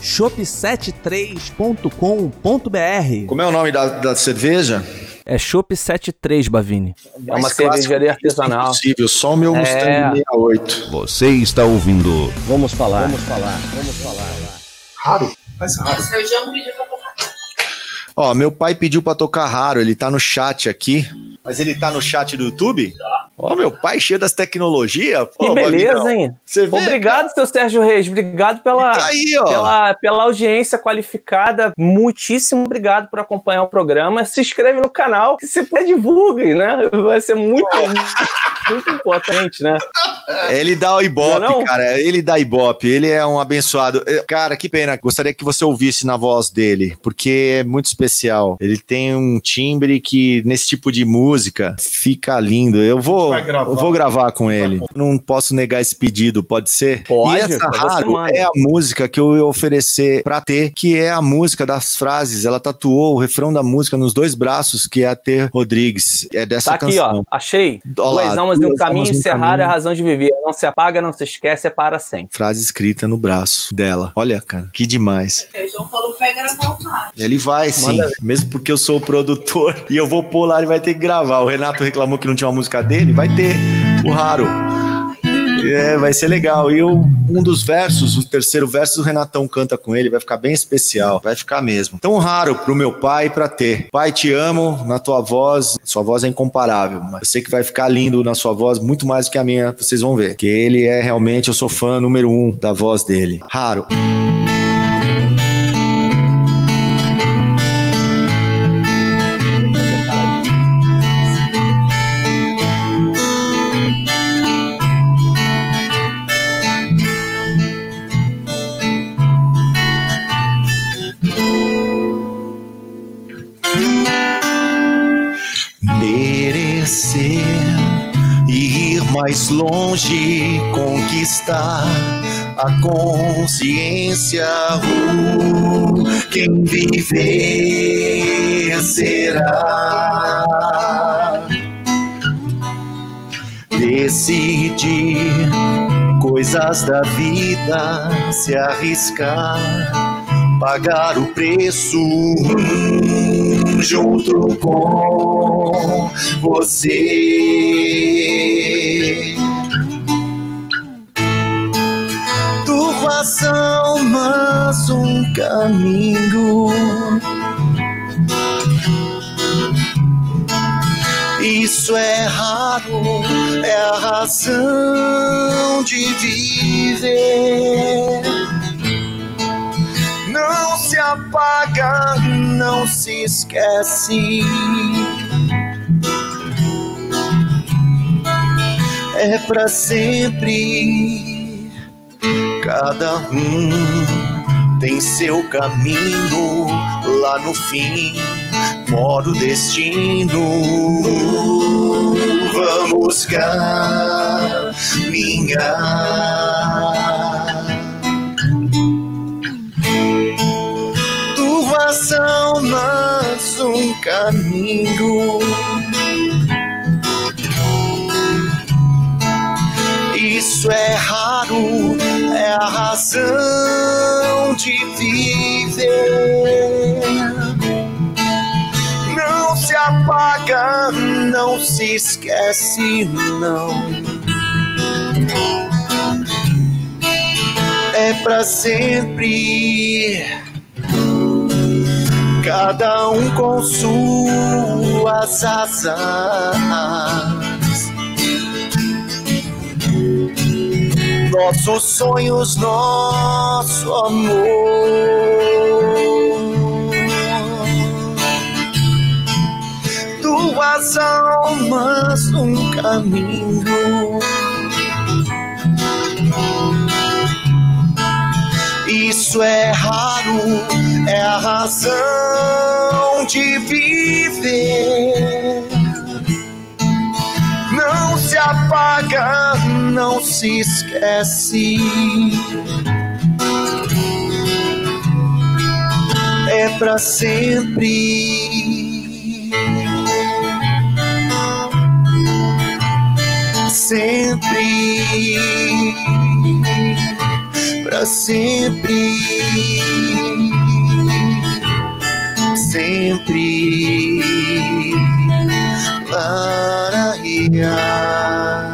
shop73.com.br Como é o nome da, da cerveja? É Shop 73, Bavini. É uma cervejaria artesanal. Possível, só o meu É. Mustang 68. Você está ouvindo Vamos falar. Vamos falar. Vamos falar. Raro? Faz raro. Ó, meu pai pediu pra tocar raro, ele tá no chat aqui. Mas ele tá no chat do YouTube? Ó, meu pai cheio das tecnologias. Que Pô, beleza, Babilão. hein? Você vê? Obrigado, seu Sérgio Reis. Obrigado pela, Tá aí, pela, pela audiência qualificada. Muitíssimo obrigado por acompanhar o programa. Se inscreve no canal, que se divulgue, né? Vai ser muito, muito importante, né? Ele dá o Ibope, Não é não? cara. Ele dá Ibope. Ele é um abençoado. Eh, Cara, que pena. Gostaria que você ouvisse na voz dele, porque é muito especial. Ele tem um timbre que, nesse tipo de música, fica lindo. Eu vou, Eu vou gravar com ele. Não posso negar esse pedido, pode ser? Pode, e essa pode ser, raro é a música que eu ia oferecer pra ter, que é a música das frases. Ela tatuou o refrão da música nos dois braços, que é a Ter Rodrigues. É dessa Tá aqui, canção. ó. Achei. Ó lá, Duas almas e um caminho, um encerrar é a razão de viver. Não se apaga, não se esquece, é para sempre. frase escrita no braço dela. Olha, cara, que demais. Feijão falou que vai gravar o. Ele vai sim, mesmo porque eu sou o produtor e eu vou pôr lá, ele vai ter que gravar. O Renato reclamou que não tinha uma música dele, vai ter o raro. É, vai ser legal. E eu, um dos versos, o terceiro verso, o Renatão canta com ele, vai ficar bem especial, vai ficar mesmo. Tão raro pro meu pai pra ter. Pai, te amo, na tua voz, sua voz é incomparável, mas eu sei que vai ficar lindo na sua voz, muito mais do que a minha, vocês vão ver. Que ele é realmente, eu sou fã número um da voz dele. Raro. Longe, conquistar a consciência. Quem viver será. Decidir coisas da vida, se arriscar pagar o preço junto com você. Almas, um caminho. Isso é raro, é a razão de viver não se apaga, não se esquece. É pra sempre, cada um tem seu caminho. Lá no fim mora o destino. Vamos caminhar. duas almas, um caminho. Isso é raro, é a razão de viver. Não se apaga, não se esquece, não. É pra sempre cada um com suas asas. Nossos sonhos, nosso amor. Duas almas, um caminho. Isso é raro, é a razão de viver. Apaga, não se esquece. É pra sempre. Sempre para sempre, sempre. 주시며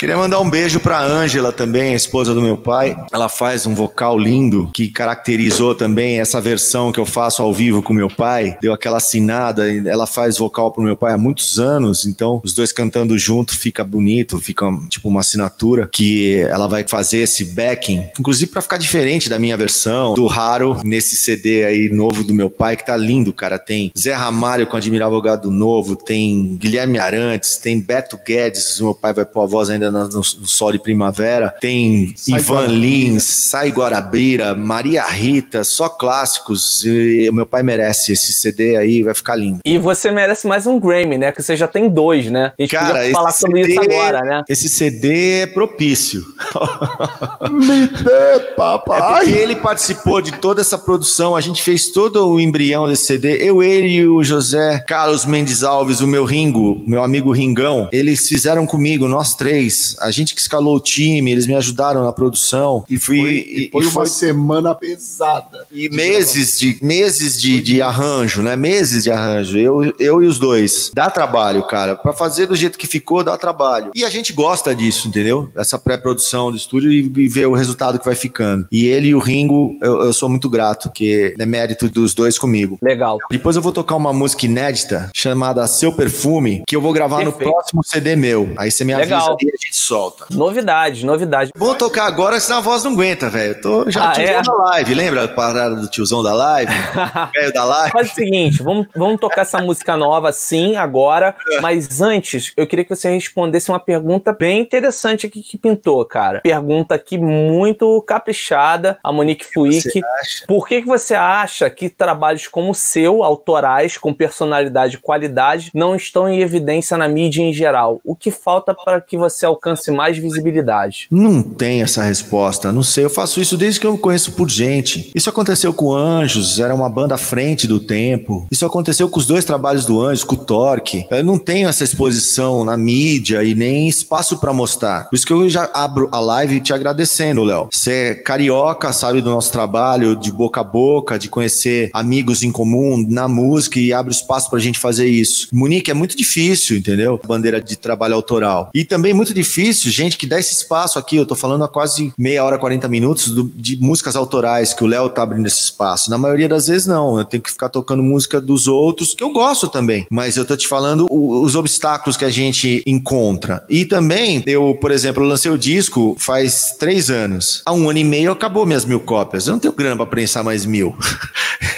Queria mandar um beijo pra Ângela também, a esposa do meu pai. Ela faz um vocal lindo que caracterizou também essa versão que eu faço ao vivo com meu pai. Deu aquela assinada, ela faz vocal pro meu pai há muitos anos, então os dois cantando junto fica bonito, fica tipo uma assinatura que ela vai fazer esse backing, inclusive para ficar diferente da minha versão, do Raro nesse CD aí novo do meu pai que tá lindo, cara. Tem Zé Ramalho com Admirável Gado Novo, tem Guilherme Arantes, tem Beto Guedes, meu pai vai pôr a voz ainda no, no Sol de Primavera, tem Sai Ivan Guarabira. Lins, Sai Guarabira, Maria Rita, só clássicos. E meu pai merece esse CD aí, vai ficar lindo. E você merece mais um Grammy, né? Que você já tem dois, né? A gente Cara, podia falar esse sobre CD isso agora, né? Esse CD é propício. Me dê, É papai. porque ele participou de toda essa produção, a gente fez todo o embrião desse CD. Eu, ele e o José Carlos Mendes Alves, o meu Ringo, meu amigo Ringão, eles fizeram comigo, nós três. A gente que escalou o time, eles me ajudaram na produção. E fui. e- Foi e uma semana pesada. e meses de meses de, de arranjo, né? Meses de arranjo. Eu, eu e os dois. Dá trabalho, cara. Pra fazer do jeito que ficou, dá trabalho. E a gente gosta disso, entendeu? Essa pré-produção do estúdio e, e ver o resultado que vai ficando. E ele e o Ringo, eu, eu sou muito grato, porque é mérito dos dois comigo. Legal. Depois eu vou tocar uma música inédita chamada Seu Perfume, que eu vou gravar no Perfeito. próximo CD meu. Aí você me avisa Legal. e a gente solta. Novidade, novidade. Vou tocar agora, senão a voz não aguenta, velho. Eu Tô já Ah, tiozão é? da live, lembra a parada do tiozão da live? Velho da live? Faz o seguinte, vamos, vamos tocar essa música nova sim, agora. Mas antes, eu queria que você respondesse uma pergunta bem interessante aqui que pintou, cara. Pergunta aqui muito caprichada, a Monique Fuick. você acha? Por que, que você acha que trabalhos como o seu, autorais, com personalidade e qualidade, não estão em evidência na mídia em geral? O que falta para que você alcance mais visibilidade? Não tem essa resposta, não sei. Eu faço isso desde que eu conheço por gente. Isso aconteceu com Anjos, era uma banda à frente do tempo. Isso aconteceu com os dois trabalhos do Anjos, com o Torque. Eu não tenho essa exposição na mídia e nem espaço pra mostrar. Por isso que eu já abro a live te agradecendo, Léo. Você é carioca, sabe do nosso trabalho, de boca a boca, de conhecer amigos em comum na música e abre espaço pra gente fazer isso. Munique, é muito difícil, entendeu? Bandeira de trabalho autoral. E também muito difícil, gente, que dá esse espaço aqui. Eu tô falando há quase meia hora, 40 minutos do- de músicas autorais que o Léo tá abrindo esse espaço. Na maioria das vezes, não. Eu tenho que ficar tocando música dos outros, que eu gosto também. Mas eu tô te falando o- os obstáculos que a gente encontra. E também, eu, por exemplo, lancei o disco faz três anos. Há um ano e meio acabou minhas mil cópias. Eu não tenho grana pra prensar mais mil.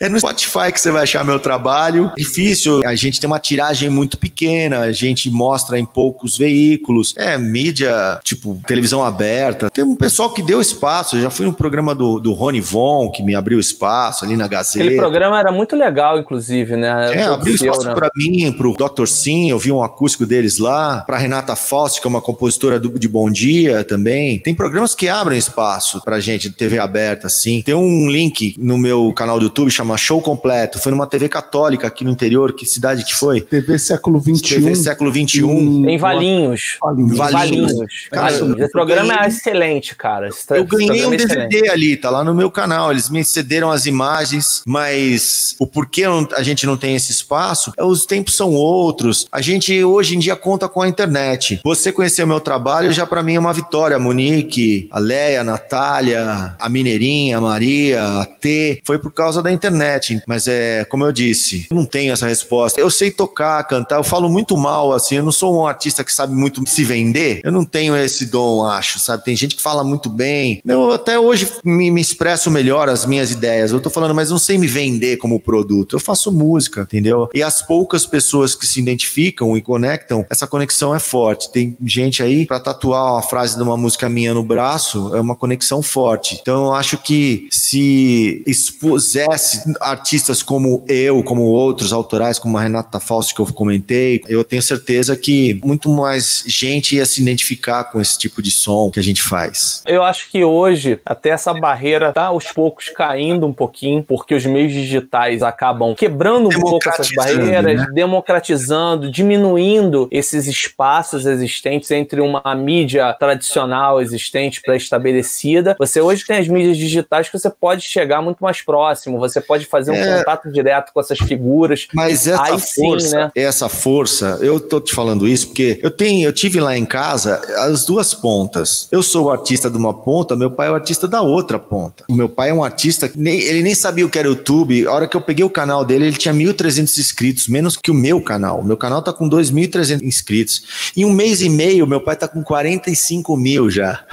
É no Spotify que você vai achar meu trabalho. Difícil, a gente tem uma tiragem muito pequena, a gente mostra em poucos veículos. É, mídia, tipo, televisão aberta. Tem um pessoal que deu espaço. Eu já fui no programa do, do Rony Von, que me abriu espaço ali na Gazeta. Aquele programa era muito legal, inclusive, né? É, abriu espaço né? pra mim, pro Dr. Sim, eu vi um acústico deles lá, pra Renata Fausti, que é uma compositora do, de Bom Dia também. Tem programas que abrem espaço pra gente, de TV aberta, assim. Tem um link no meu canal do YouTube, chama Show Completo. Foi numa TV católica aqui no interior, que cidade que foi? TV século XXI. TV século XXI. Em Valinhos. Valinhos. Valinhos. Cara, Valinhos. Esse programa ganhei- é excelente, cara. Esse Eu ganhei um é excelente. DVD ali, tá lá no meu canal. Eles me cederam as imagens, mas o porquê a gente não tem esse espaço, é, os tempos são outros. A gente hoje em dia conta com a internet. Você conhecer o meu trabalho já pra mim é uma vitória. A Monique, a Leia, a Natália, a Mineirinha, a Maria, a T, foi por causa da internet. Internet. Mas é, como eu disse, não tenho essa resposta. Eu sei tocar, cantar, eu falo muito mal, assim, eu não sou um artista que sabe muito se vender. Eu não tenho esse dom, acho, sabe? Tem gente que fala muito bem. Eu até hoje me, me expresso melhor as minhas ideias. Eu tô falando, mas não sei me vender como produto. Eu faço música, entendeu? E as poucas pessoas que se identificam e conectam, essa conexão é forte. Tem gente aí para tatuar a frase de uma música minha no braço, é uma conexão forte. Então eu acho que se expusesse artistas como eu, como outros autorais, como a Renata Fausto que eu comentei, eu tenho certeza que muito mais gente ia se identificar com esse tipo de som que a gente faz. Eu acho que hoje até essa barreira tá aos poucos caindo um pouquinho, porque os meios digitais acabam quebrando um pouco essas barreiras, né? democratizando, diminuindo esses espaços existentes entre uma mídia tradicional existente pré-estabelecida. Você hoje tem as mídias digitais que você pode chegar muito mais próximo, você pode fazer um é... contato direto com essas figuras. Mas essa Aí força, sim, né? essa força, eu tô te falando isso porque eu tenho, eu tive lá em casa as duas pontas. Eu sou o artista de uma ponta, meu pai é o artista da outra ponta. O meu pai é um artista, ele nem sabia o que era YouTube. A hora que eu peguei o canal dele, ele tinha 1.300 inscritos, menos que o meu canal. O meu canal tá com 2.300 inscritos. Em um mês e meio, meu pai tá com 45 mil já.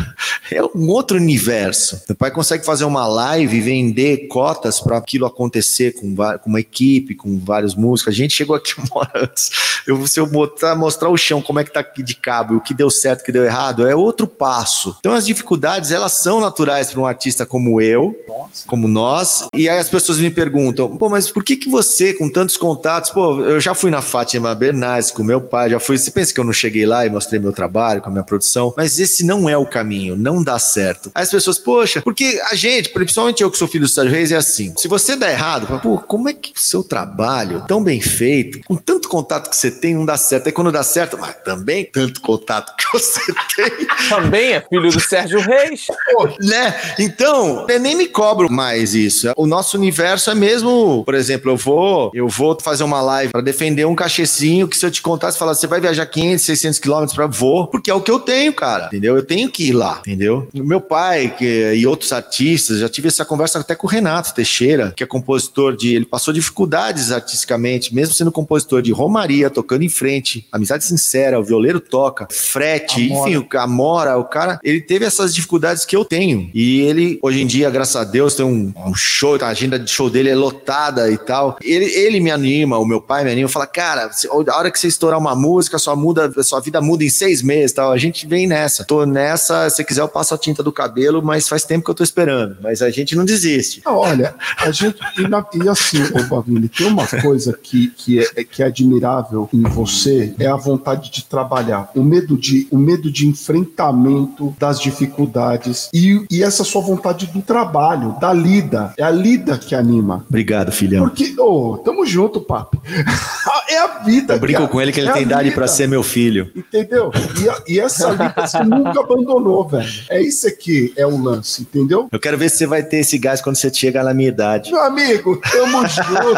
É um outro universo. Meu pai consegue fazer uma live e vender cotas para aquilo acontecer com, com, uma equipe, com vários músicos. A gente chegou aqui uma hora antes. Eu, se eu botar, mostrar o chão, como é que tá aqui de cabo, o que deu certo, o que deu errado, é outro passo. Então as dificuldades, elas são naturais para um artista como eu, Nossa. como nós. E aí as pessoas me perguntam, pô, mas por que que você, com tantos contatos, pô, eu já fui na Fátima Bernardes com meu pai, já fui, você pensa que eu não cheguei lá e mostrei meu trabalho com a minha produção? Mas esse não é o caminho, não dá certo. Aí as pessoas, poxa, porque a gente, principalmente eu que sou filho do Sérgio Reis, é assim, se você der errado, fala, pô, como é que o seu trabalho, tão bem feito, com tanto contato que você tem, não dá certo. Aí quando dá certo, mas também tanto contato que você tem. Também é filho do Sérgio Reis. Pô, né? Então, eu nem me cobro mais isso. O nosso universo é mesmo, por exemplo, eu vou, eu vou fazer uma live para defender um cachecinho que se eu te contasse, falar, você vai viajar 500, 600 quilômetros para voo, porque é o que eu tenho, cara, entendeu? Eu tenho que ir lá, entendeu? Meu pai que, e outros artistas, já tive essa conversa até com o Renato Teixeira, que é compositor de, ele passou dificuldades artisticamente, mesmo sendo compositor de Romaria, tocando em frente, Amizade Sincera, o violeiro toca, frete, Amora. enfim, o Amora, o cara, ele teve essas dificuldades que eu tenho. E ele, hoje em dia, graças a Deus, tem um, um show, a agenda de show dele é lotada e tal. Ele, ele me anima, o meu pai me anima, fala, cara, a hora que você estourar uma música, sua, muda, sua vida muda em seis meses tal. A gente vem nessa. Tô nessa, se quiser eu passo a tinta do cabelo, mas faz tempo que eu tô esperando. Mas a gente não desiste. olha, a gente, e, na, e assim, ô Bavini, tem uma coisa que, que, é, que é admirável em você, é a vontade de trabalhar, o medo de, o medo de enfrentamento das dificuldades e, e essa sua vontade do trabalho, da lida. É a lida que anima. Obrigado, filhão. Porque, ô, oh, tamo junto, papi. é a vida. Eu brinco com ele que ele é tem idade para ser meu filho. Entendeu? E, a, e essa lida você nunca abandonou, velho. É isso aqui, é o lance, entendeu? Eu quero ver se você vai ter esse gás quando você chegar na minha idade. Meu amigo, tamo junto,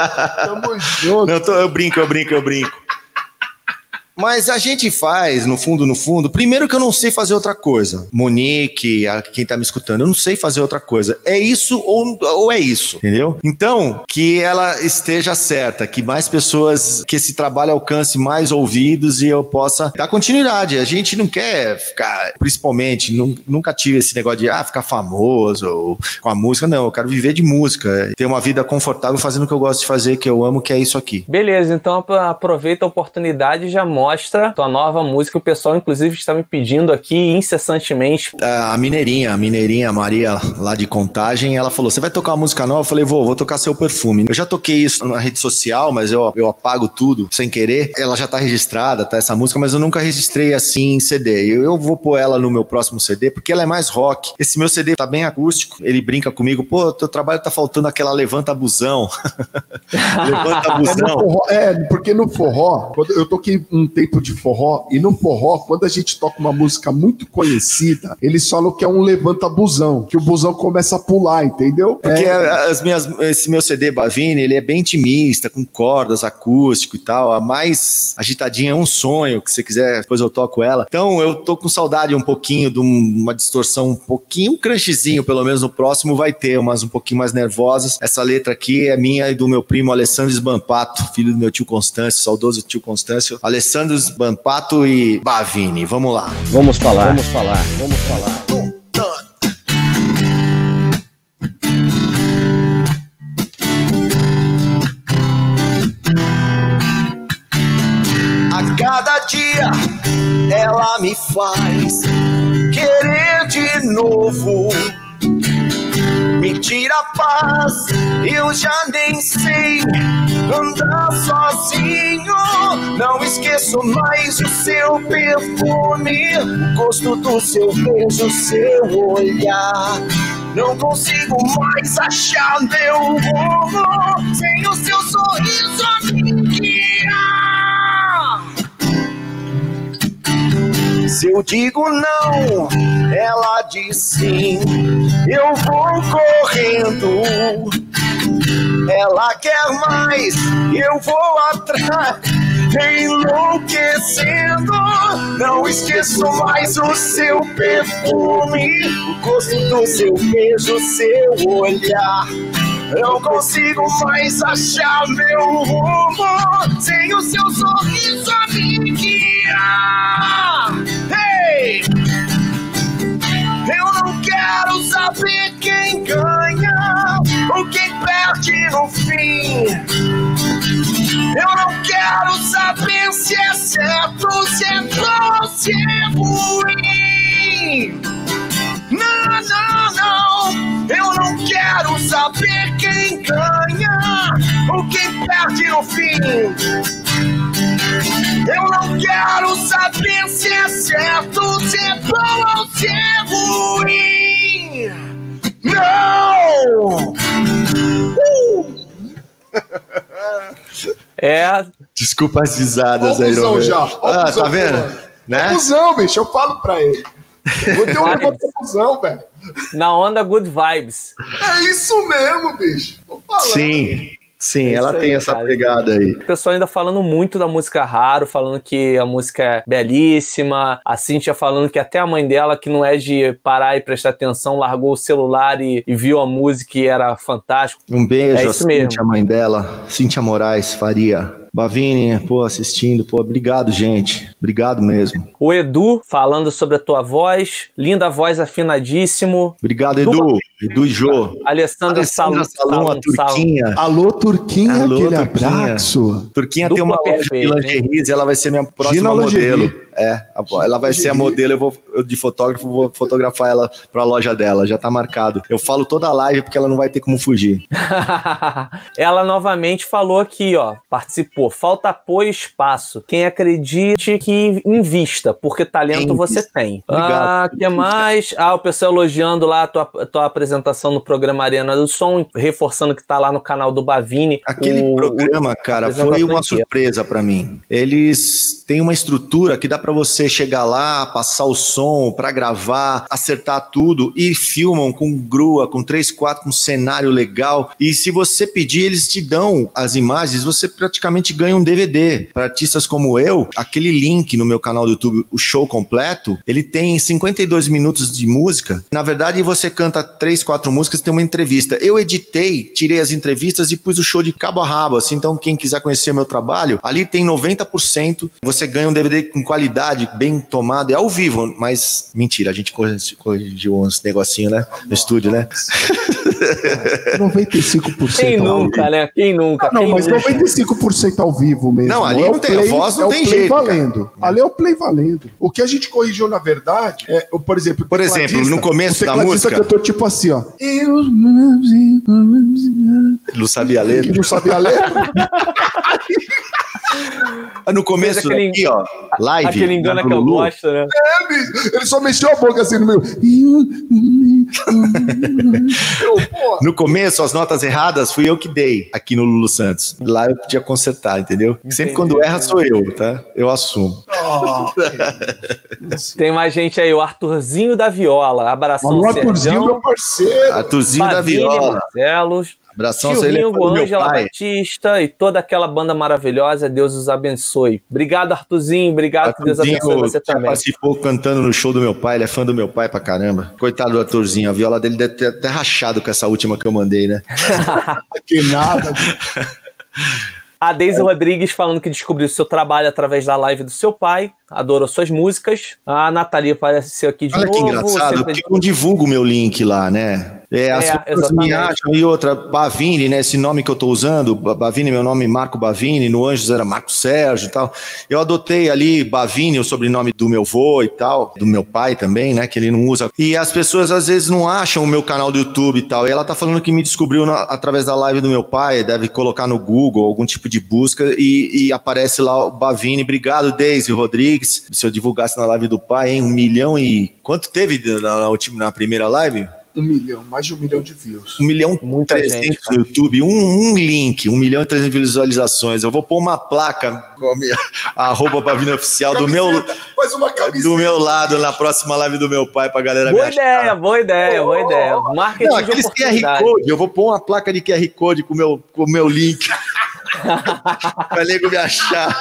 tamo junto. Não, eu, tô, eu brinco, eu brinco, eu brinco. Mas a gente faz, no fundo, no fundo, primeiro que eu não sei fazer outra coisa. Monique, a, quem tá me escutando, eu não sei fazer outra coisa. É isso ou, ou é isso, entendeu? Então, que ela esteja certa, que mais pessoas, que esse trabalho alcance mais ouvidos e eu possa dar continuidade. A gente não quer ficar, principalmente, nunca tive esse negócio de ah, ficar famoso ou, com a música, não. Eu quero viver de música, ter uma vida confortável fazendo o que eu gosto de fazer, que eu amo, que é isso aqui. Beleza, então aproveita a oportunidade e já mostra mostra tua nova música. O pessoal, inclusive, está me pedindo aqui incessantemente. A Mineirinha, a Mineirinha, Maria, lá de Contagem, ela falou: Você vai tocar uma música nova? Eu falei: Vou, vou tocar seu perfume. Eu já toquei isso na rede social, mas eu, eu apago tudo sem querer. Ela já tá registrada, tá? Essa música, mas eu nunca registrei assim em CD. Eu, eu vou pôr ela no meu próximo CD, porque ela é mais rock. Esse meu CD tá bem acústico. Ele brinca comigo: Pô, teu trabalho tá faltando aquela levanta busão. levanta busão. É, é, porque no forró, quando eu toquei um tempo de forró, e no forró, quando a gente toca uma música muito conhecida, eles falam que é um levanta-busão, que o busão começa a pular, entendeu? Porque É, as minhas, esse meu CD Bavini, ele é bem intimista, com cordas, acústico e tal. A mais agitadinha é um sonho, que se você quiser, depois eu toco ela. Então eu tô com saudade um pouquinho de um- uma distorção um pouquinho, um crunchzinho, pelo menos no próximo vai ter, umas um pouquinho mais nervosas. Essa letra aqui é minha e do meu primo Alessandro Sbampato, filho do meu tio Constâncio, saudoso tio Constâncio. Alessandro Sbampato e Bavini, vamos lá. Vamos falar. Vamos falar. Vamos falar. A cada dia ela me faz querer de novo. Me tira a paz, eu já nem sei andar sozinho. Não esqueço mais o seu perfume, o gosto do seu beijo, seu olhar. Não consigo mais achar meu rumo sem o seu sorriso Se eu digo não, ela diz sim. Eu vou correndo. Ela quer mais, eu vou atrás, enlouquecendo. Não esqueço mais o seu perfume, o gosto do seu beijo, seu olhar. Não consigo mais achar meu rumo sem o seu sorriso a me guiar. Eu não quero saber quem ganha ou quem perde no fim. Eu não quero saber se é certo, se é bom, se é ruim. Eu não quero saber quem ganha ou quem perde no fim. Eu não quero saber se é certo, se é bom ou se é ruim. Não! Uh! É, Desculpa as risadas aí, cuzão já, Ah, cuzão tá vendo? Né? Cusão, bicho, eu falo pra ele. Vou ter um levanta cuzão, velho. na onda good vibes. É isso mesmo, bicho. Tô falando. Sim, sim, É ela tem aí, essa cara. pegada aí. O pessoal ainda falando muito da música Raro, falando que a música é belíssima. A Cintia falando que até a mãe dela, que não é de parar e prestar atenção, largou o celular e, e viu a música e era fantástico. Um beijo É a mesmo. A mãe dela, Cintia Moraes Faria. Bavini, pô, assistindo, pô, obrigado, gente. Obrigado mesmo. O Edu falando sobre a tua voz, linda voz afinadíssimo. Obrigado, Edu. Edu e Jô. Alessandra Alessandra Salum, a Salum, Salum. Turquinha. Alô, Turquinha, Alô, aquele Turquinha. abraço. Turquinha Dupla tem uma loja de perfeita, lingeries ela vai ser minha próxima Gina Lingerie. É, a- ela vai ser a modelo, eu vou eu de fotógrafo, vou fotografar ela pra loja dela, já tá marcado. Eu falo toda a live porque ela não vai ter como fugir. Ela novamente falou aqui, ó, participou. Falta apoio e espaço. Quem acredite que invista, porque talento você tem. Obrigado. Ah, que mais? Ah, o pessoal elogiando lá a tua, a tua apresentação no programa Arena do Som, reforçando que tá lá no canal do Bavini. Aquele O- programa, cara, foi uma surpresa pra mim. Eles têm uma estrutura que dá pra você chegar lá, passar o som pra gravar, acertar tudo e filmam com grua, com 3, 4, com cenário legal. E se você pedir, eles te dão as imagens, você praticamente ganha um DVD. Para artistas como eu, aquele link no meu canal do YouTube, o show completo, ele tem 52 minutos de música. Na verdade, você canta 3, 4 músicas, tem uma entrevista. Eu editei, tirei as entrevistas e pus o show de cabo a rabo, assim, então quem quiser conhecer meu trabalho, ali tem 90%, você ganha um DVD com qualidade, bem tomado, é ao vivo, mas mentira, a gente corrigiu uns negocinhos, né, no estúdio, né? 95% Quem ao nunca, vivo. né? Quem nunca? Ah, não, Quem mas nunca? 95% ao vivo mesmo. Não, ali É não tem, a voz não é tem play jeito, cara. valendo. Ali é o play valendo. O que a gente corrigiu, na verdade, é, o- por exemplo, Por exemplo, no começo o da música- cantou tipo assim, ó. Eu Não sabia ler. que não sabia a letra. No começo aquele- aqui, ó, live. Aquele engano na que eu gosto, né? É, bicho, ele só mexeu a boca assim no meio. Eu, pô, No começo, as notas erradas fui eu que dei aqui no Lulu Santos. Lá eu podia consertar, entendeu? Sempre quando erra sou eu, tá? Eu assumo. Tem mais gente aí, o Arthurzinho da Viola. Abração, Arthurzinho, meu parceiro. Arthurzinho da Bavini, Viola. Marcelos. Abração, Tio é Ringo, Ângela pai. Batista e toda aquela banda maravilhosa. Deus os abençoe. Obrigado, Arthurzinho. Obrigado, que Deus abençoe você também. participou cantando no show do meu pai, ele é fã do meu pai pra caramba. Coitado do Arthurzinho, a viola dele deve ter até rachado com essa última que eu mandei, né? Que nada. A Deise Rodrigues falando que descobriu seu trabalho através da live do seu pai, adorou suas músicas. A Natalia apareceu aqui de Olha que novo. engraçado, sempre- porque eu não divulgo o meu link lá, né? É, as É, pessoas me acham, e outra, Bavini, né? Esse nome que eu tô usando, Ba- Bavini, meu nome é Marco Bavini, no Anjos era Marco Sérgio e tal. Eu adotei ali Bavini, o sobrenome do meu vô e tal, do meu pai também, né? Que ele não usa. E as pessoas às vezes não acham o meu canal do YouTube e tal. E ela tá falando que me descobriu na- através da live do meu pai, deve colocar no Google algum tipo de busca e, e aparece lá o Bavini. Obrigado, Deise Rodrigues. Se eu divulgasse na live do pai, hein? Um milhão e. Quanto teve na, na última- na primeira live? Um milhão, mais de um milhão de views. Um milhão e Muita gente, trezentos cara. no YouTube, um, um link, um milhão e trezentos visualizações. Eu vou pôr uma placa com a minha arroba Bavina Oficial do meu, Faz uma camiseta. do meu lado na próxima live do meu pai pra galera Boa me achar. ideia, boa ideia, boa ideia. Marketing Não, de aqueles QR. Code, eu vou pôr uma placa de QR Code com o meu, com o meu link. pra nego me achar.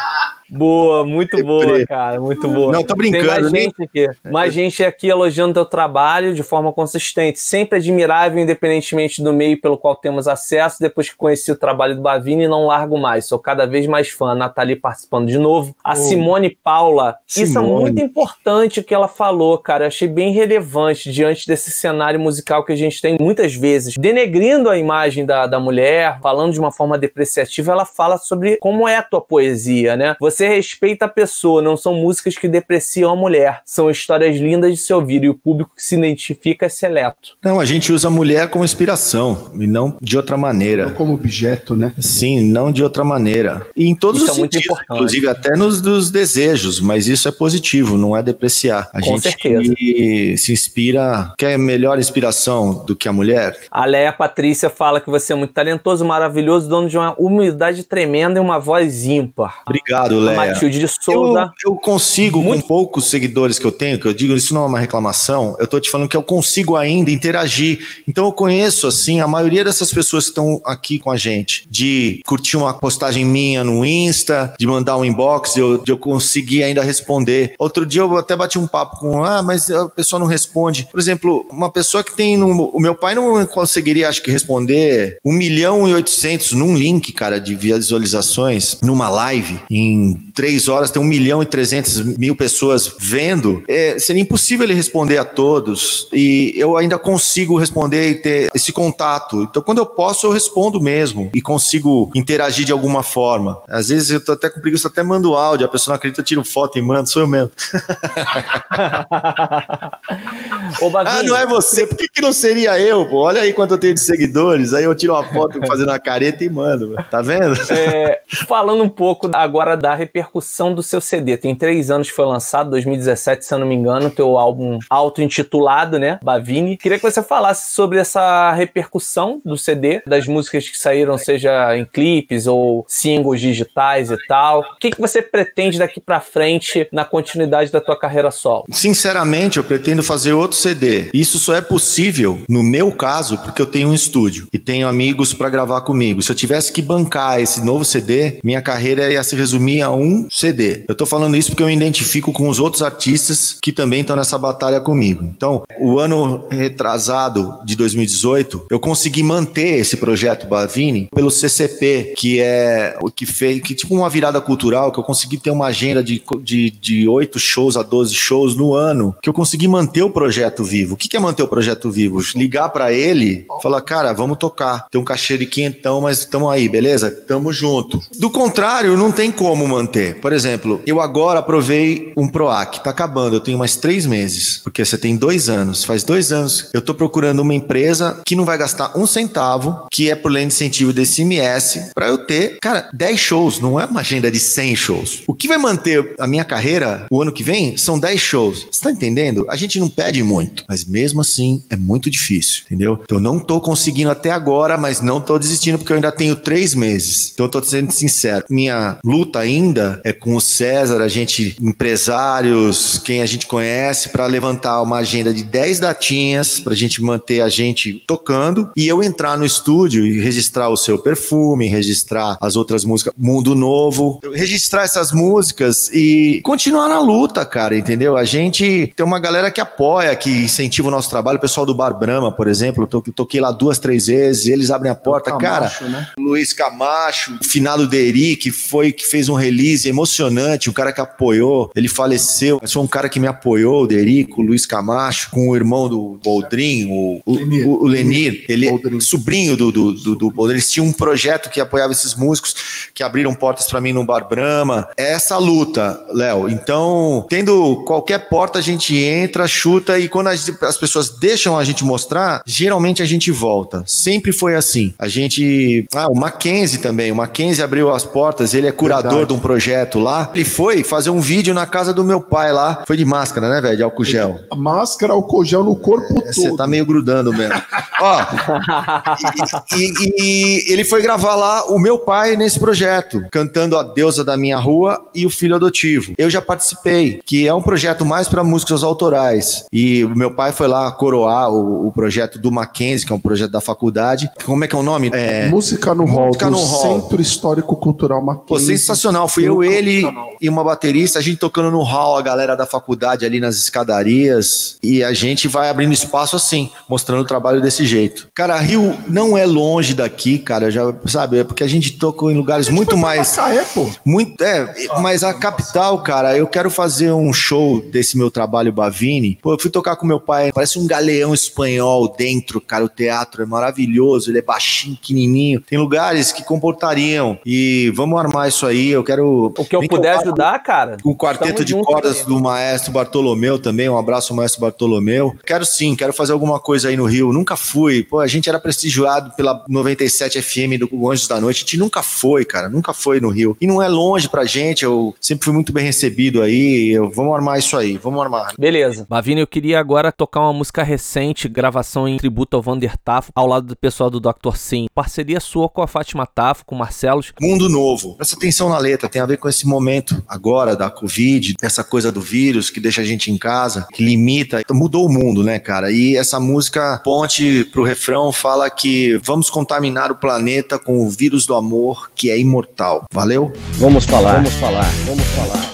Boa, muito boa, cara, muito boa. Não, tô brincando, Tem mais nem- gente aqui. Mais gente aqui elogiando teu trabalho de forma consistente. Sempre admirável, independentemente do meio pelo qual temos acesso. Depois que conheci o trabalho do Bavini, não largo mais. Sou cada vez mais fã. Nathalie participando de novo. A Simone Paula. Isso é Simone. muito importante o que ela falou, cara. Eu achei bem relevante diante desse cenário musical que a gente tem muitas vezes. Denegrindo a imagem da, da mulher, falando de uma forma depreciativa, ela fala sobre como é a tua poesia, né? Você respeita a pessoa, não são músicas que depreciam a mulher. São histórias lindas de se ouvir e o público que se identifica é seleto. Não, a gente usa a mulher como inspiração e não de outra maneira. Como objeto, né? Sim, não de outra maneira. E em todos Isso os é muito sentidos, importante. inclusive até nos dos desejos, mas isso é positivo, não é depreciar. A Com gente certeza. se inspira, quer melhor inspiração do que a mulher? A Leia Patrícia fala que você é muito talentoso, maravilhoso, dono de uma humildade tremenda e uma voz ímpar. Obrigado, Matilde de Eu, Souza. eu consigo, com poucos seguidores que eu tenho, que eu digo, isso não é uma reclamação, eu tô te falando que eu consigo ainda interagir. Então eu conheço, assim, a maioria dessas pessoas que estão aqui com a gente, de curtir uma postagem minha no Insta, de mandar um inbox, de eu, de eu conseguir ainda responder. Outro dia eu até bati um papo com, ah, mas a pessoa não responde. Por exemplo, uma pessoa que tem, no, o meu pai não conseguiria, acho que, responder 1 milhão e 800 num link, cara, de visualizações, numa live, em três horas tem 1 milhão e 300 mil pessoas vendo, é, seria impossível ele responder a todos. E eu ainda consigo responder e ter esse contato. Então, quando eu posso, eu respondo mesmo e consigo interagir de alguma forma. Às vezes eu tô até com preguiça, até mando áudio, a pessoa não acredita, eu tiro foto e mando, sou eu mesmo. Ô, Bavinho, Ah, não é você, por que, que não seria eu, pô? Olha aí quanto eu tenho de seguidores, aí eu tiro uma foto fazendo uma careta e mando, tá vendo? É, falando um pouco agora da repercussão do seu CD. Tem três anos que foi lançado, 2017, se eu não me engano, teu álbum auto-intitulado, né? Bavini. Queria que você falasse sobre essa repercussão do CD, das músicas que saíram, seja em clipes ou singles digitais e tal. O que, que você pretende daqui pra frente na continuidade da tua carreira solo? Sinceramente, eu pretendo fazer outro CD. Isso só é possível, no meu caso, porque eu tenho um estúdio e tenho amigos pra gravar comigo. Se eu tivesse que bancar esse novo CD, minha carreira ia se resumir a um CD. Eu tô falando isso porque eu me identifico com os outros artistas que também estão nessa batalha comigo. Então, o ano retrasado de 2018, eu consegui manter esse projeto Bavini pelo CCP, que é o que fez, que tipo uma virada cultural, que eu consegui ter uma agenda de, de, de 8 shows a 12 shows no ano, que eu consegui manter o projeto vivo. O que é manter o projeto vivo? Ligar pra ele, falar, cara, vamos tocar. Tem um cachê de quinhentão, mas tamo aí, beleza? Tamo junto. Do contrário, não tem como manter manter? Por exemplo, eu agora aprovei um PROAC, tá acabando, eu tenho mais três meses, porque você tem dois anos, faz dois anos, eu tô procurando uma empresa que não vai gastar um centavo, que é por lei de incentivo desse IMS, para eu ter, cara, 10 shows, não é uma agenda de 100 shows. O que vai manter a minha carreira o ano que vem são 10 shows. Você tá entendendo? A gente não pede muito, mas mesmo assim é muito difícil, entendeu? Então não tô conseguindo até agora, mas não tô desistindo porque eu ainda tenho três meses. Então eu tô sendo sincero. Minha luta ainda é com o César, a gente, empresários, quem a gente conhece, para levantar uma agenda de 10 datinhas, pra gente manter a gente tocando e eu entrar no estúdio e registrar o seu perfume, registrar as outras músicas, Mundo Novo, registrar essas músicas e continuar na luta, cara, entendeu? A gente tem uma galera que apoia, que incentiva o nosso trabalho, o pessoal do Bar Brahma, por exemplo, eu toquei lá duas, três vezes, eles abrem a porta, Camacho, cara. Né? Luiz Camacho, o finado Deri, que foi que fez um release emocionante, o cara que apoiou, ele faleceu, mas foi um cara que me apoiou, o Derico, o Luiz Camacho, com o irmão do Boldrin, o, o, Lenir, o, o Lenir ele Boldrin. sobrinho do, do, do, do Boldrin, eles tinham um projeto que apoiava esses músicos, que abriram portas para mim no Bar Brahma. É essa luta, Léo. Então, tendo qualquer porta, a gente entra, chuta, e quando as, as pessoas deixam a gente mostrar, geralmente a gente volta. Sempre foi assim. A gente. Ah, o Mackenzie também. O Mackenzie abriu as portas, ele é curador Verdade. de um projeto lá. Ele foi fazer um vídeo na casa do meu pai lá. Foi de máscara, né, velho? De álcool gel. Máscara, álcool gel no corpo é, todo. Você tá meio grudando mesmo. Ó, e, e, e, ele foi gravar lá o meu pai nesse projeto, cantando a deusa da minha rua e o filho adotivo. Eu já participei, que é um projeto mais para músicas autorais. E o meu pai foi lá coroar o, o, projeto do Mackenzie, que é um projeto da faculdade. Como é que é o nome? É... Música no Hall, Música no Hall. Centro Histórico Cultural Mackenzie. Pô, sensacional. Fui eu, ele e uma baterista, a gente tocando no hall, a galera da faculdade ali nas escadarias. E a gente vai abrindo espaço assim, mostrando o trabalho desse jeito. Cara, Rio não é longe daqui, cara, já sabe, é porque a gente tocou em lugares muito mais. Macaé, pô. Muito, é, mas a capital, cara, eu quero fazer um show desse meu trabalho Bavini. Pô, eu fui tocar com meu pai, parece um galeão espanhol dentro, cara. O teatro é maravilhoso, ele é baixinho, pequenininho. Tem lugares que comportariam. E vamos armar isso aí. Eu quero. O que eu puder ajudar, cara. O quarteto de cordas aí. do maestro Bartolomeu também. Um abraço maestro Bartolomeu. Quero sim, quero fazer alguma coisa aí no Rio. Nunca fui. Pô, a gente era prestigiado pela 97 FM do Anjos da Noite. A gente nunca foi, cara. Nunca foi no Rio. E não é longe pra gente. Eu sempre fui muito bem recebido aí. Eu, vamos armar isso aí. Vamos armar. Beleza. Bavini, eu queria agora tocar uma música recente, gravação em tributo ao Vander Tafo, ao lado do pessoal do Dr. Sim. Parceria sua com a Fátima Tafo, com o Marcelos. Mundo Novo. Presta atenção na letra. Tem a ver com esse momento agora da Covid, essa coisa do vírus que deixa a gente em casa, que limita. Então, mudou o mundo, né, cara? E essa música, ponte pro refrão, fala que vamos contaminar o planeta com o vírus do amor que é imortal. Valeu? Vamos falar, vamos falar, vamos falar.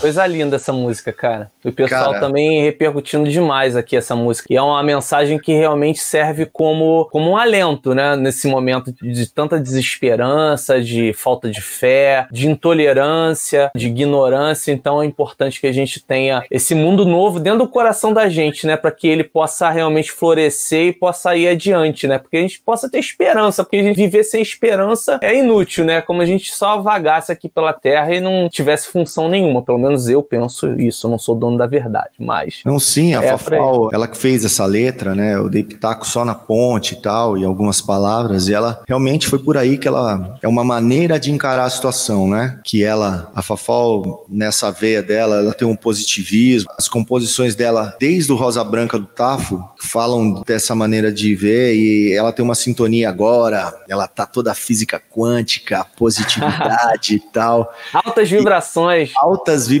Coisa linda essa música, cara. O pessoal Cara. também repercutindo demais aqui essa música. E é uma mensagem que realmente serve como, como um alento, né? Nesse momento de tanta desesperança, de falta de fé, de intolerância, de ignorância. Então é importante que a gente tenha esse mundo novo dentro do coração da gente, né? Para que ele possa realmente florescer e possa ir adiante, né? Porque a gente possa ter esperança, porque a gente viver sem esperança é inútil, né? Como a gente só vagasse aqui pela terra e não tivesse função nenhuma. Pelo menos eu penso isso, eu não sou dono da verdade, mas. Não, sim, a É, Fafal, ela que fez essa letra, né? Eu dei pitaco só na ponte e tal, e algumas palavras, e ela realmente foi por aí que ela é uma maneira de encarar a situação, né? Que ela, a Fafal, nessa veia dela, ela tem um positivismo. As composições dela, desde o Rosa Branca do Tafo, falam dessa maneira de ver, e ela tem uma sintonia agora, ela tá toda física quântica, positividade e tal Altas vibrações. altas vibrações,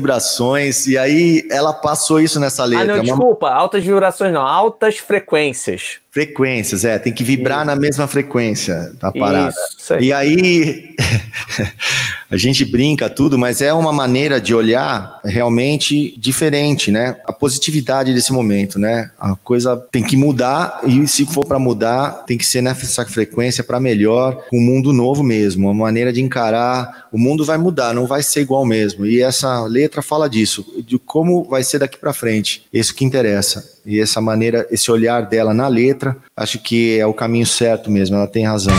e aí ela passou isso nessa Ah, letra. não, uma- desculpa, altas vibrações não, altas frequências. Frequências, é, tem que vibrar na mesma frequência da parada. Isso, isso aí. E aí, a gente brinca tudo, mas é uma maneira de olhar realmente diferente, né? A positividade desse momento, né? A coisa tem que mudar e se for para mudar, tem que ser nessa frequência para melhor, um mundo novo mesmo, uma maneira de encarar. O mundo vai mudar, não vai ser igual mesmo. E essa letra fala disso, de como vai ser daqui para frente. Isso que interessa. E essa maneira, esse olhar dela na letra, acho que é o caminho certo mesmo. Ela tem razão.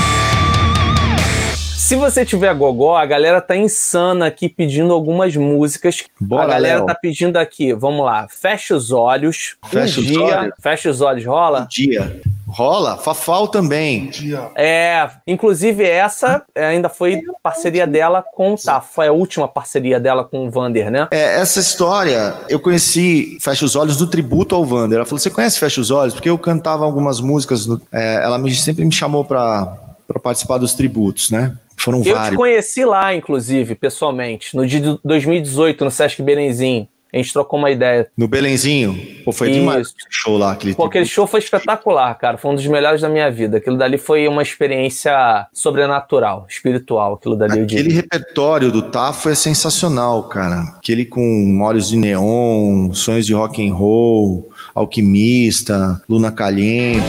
Se você tiver gogó, a galera tá insana aqui pedindo algumas músicas. Bora, a galera Léo. tá pedindo aqui, vamos lá, fecha os olhos. Fecha um os dia, olhos? Fecha os olhos, rola? Dia. Rola? Fafal também. Dia. É, inclusive essa é, ainda foi parceria dela com o Tafo. Foi a última parceria dela com o Vander, né? É, essa história, eu conheci Fecha os Olhos do tributo ao Vander. Ela falou: Você conhece Fecha os Olhos? Porque eu cantava algumas músicas. no- é, ela me- sempre me chamou pra pra participar dos tributos, né? Foram Eu te vários. conheci lá, inclusive, pessoalmente, no dia de 2018, no Sesc Berenzinho. A gente trocou uma ideia. No Belenzinho. Pô, foi Isso. demais aquele show lá. Aquele Pô, aquele show foi espetacular, cara. Foi um dos melhores da minha vida. Aquilo dali foi uma experiência sobrenatural, espiritual. Aquilo dali Aquele repertório do Tafo é sensacional, cara. Aquele com Olhos de Neon, Sonhos de Rock and Roll, Alquimista, Luna Caliente.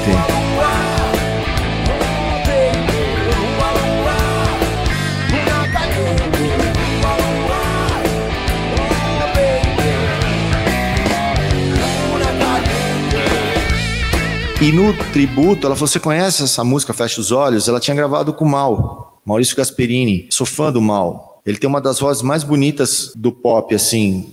E no tributo, ela falou: Você conhece essa música Fecha os Olhos? Ela tinha gravado com o Mal, Maurício Gasperini. Sou fã do Mal. Ele tem uma das vozes mais bonitas do pop, assim.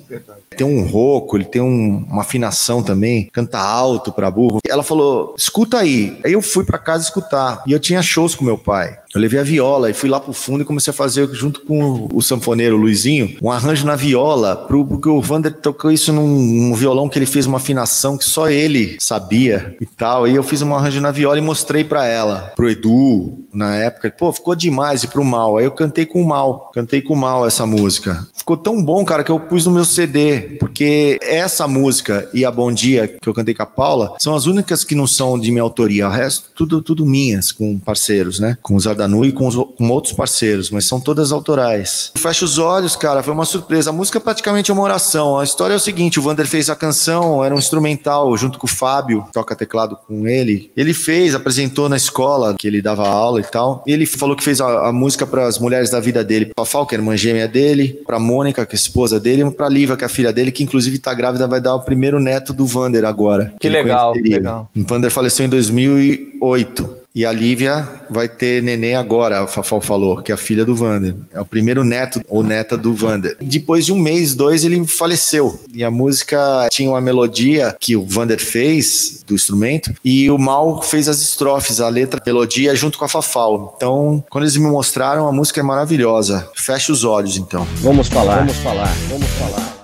Tem um rouco, ele tem um- uma afinação também, canta alto pra burro. Ela falou: escuta aí. Aí eu fui pra casa escutar. E eu tinha shows com meu pai. Eu levei a viola e fui lá pro fundo e comecei a fazer, junto com o, sanfoneiro Luizinho, um arranjo na viola. Pro, porque o Vander tocou isso num, num violão que ele fez uma afinação que só ele sabia e tal. E eu fiz um arranjo na viola e mostrei pra ela, pro Edu, na época. Pô, ficou demais e pro Mal. Aí eu cantei com o Mal. Cantei com o Mal essa música. Ficou tão bom, cara, que eu pus no meu CD. Porque essa música e a Bom Dia, que eu cantei com a Paula, são as únicas que não são de minha autoria. O resto, tudo, tudo minhas, com parceiros, né? Com o Zardanu e com, os- com outros parceiros, mas são todas autorais. Fecha os olhos, cara, foi uma surpresa. A música é praticamente uma oração. A história é o seguinte: o Vander fez a canção, era um instrumental, junto com o Fábio, toca teclado com ele. Ele fez, apresentou na escola, que ele dava aula e tal. E ele falou que fez a, a música para as mulheres da vida dele, pra Fal, que é a irmã gêmea dele, pra Mônica, que é a esposa dele, e pra Lívia, que é a filha dele, que inclusive tá grávida, vai dar o primeiro neto do Vander agora. Que legal, conheceria. legal. O Vander faleceu em 2008. E a Lívia vai ter neném agora, a Fafal falou, que é a filha do Vander. É o primeiro neto ou neta do Vander. Depois de um mês, dois, ele faleceu. E a música tinha uma melodia que o Vander fez do instrumento e o Mal fez as estrofes, a letra, a melodia junto com a Fafal. Então, quando eles me mostraram, a música é maravilhosa. Fecha os olhos, então. Vamos falar. Vamos falar. Vamos falar.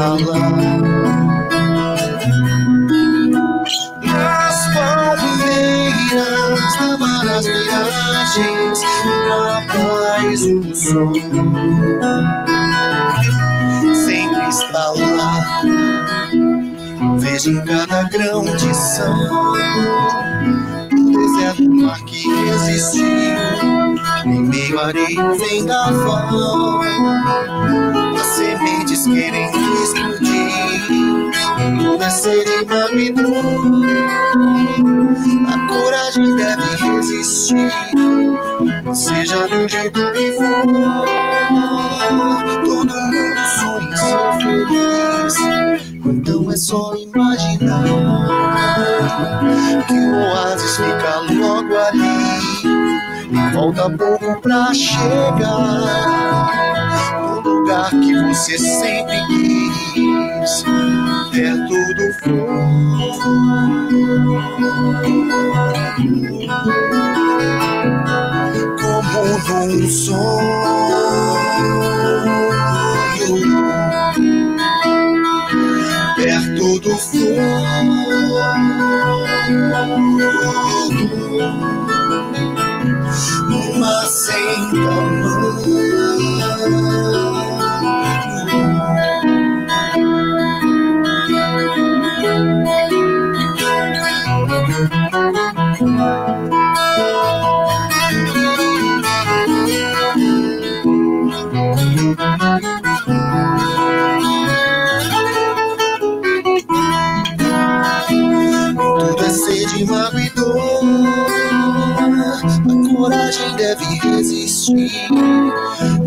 Nas palmeiras, na mar das viagens, na paz do sol. Sempre está lá, Vejo em cada grão de sal o deserto mar que existiu. Em meio areia, um vendaval, sementes querem explodir. Nascer em Babilônia, a coragem deve resistir. Seja jeito que for, todo mundo sonha ser feliz. Então é só imaginar que o oásis fica logo ali. Falta pouco pra chegar lugar que você sempre quis, perto do fogo. Como num sonho perto do fogo. Uma senta Tudo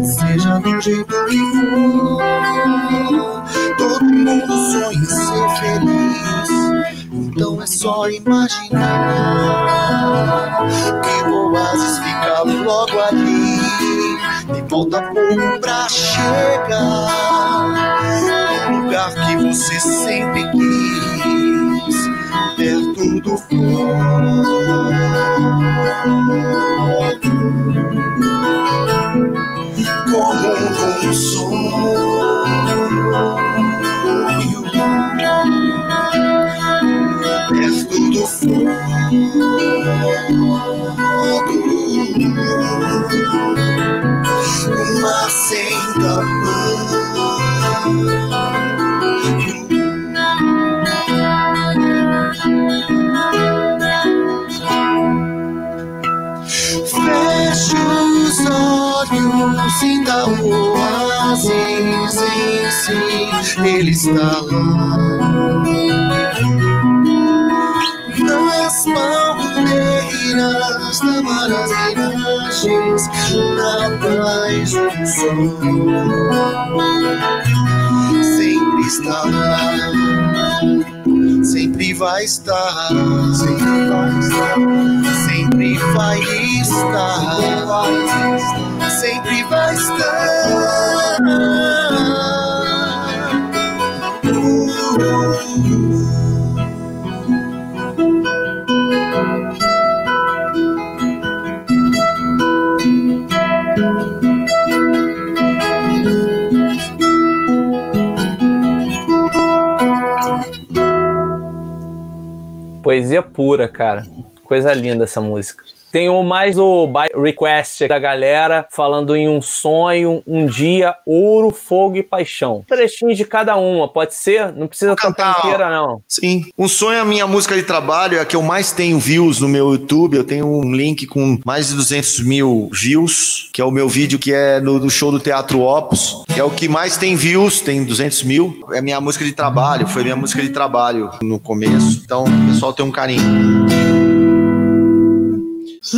Seja do jeito que for. Todo mundo sonha ser feliz. Então é só imaginar que o oásis fica logo ali. E falta pouco pra chegar no lugar que você sempre quis, perto do fogo, sonho, perto do fogo, uma senta Feche sinta o oásis em si, ele está lá. Nas palmeiras, na maravilhas, na paz do sol. Sempre está lá, sempre vai estar, sempre vai estar, sempre vai estar, sempre vai estar. Poesia pura, cara. Coisa linda essa música. Tem o mais o by request da galera falando em um sonho, um dia, ouro, fogo e paixão. Trechinho de cada uma, pode ser? Não precisa cantar inteira, não. Sim. Um sonho é a minha música de trabalho, é a que eu mais tenho views no meu YouTube. Eu tenho um link com mais de 200 mil views, que é o meu vídeo que é no, do show do Teatro Opus. Que é o que mais tem views, tem 200 mil. É minha música de trabalho, foi minha música de trabalho no começo. Então, o pessoal tem um carinho. Se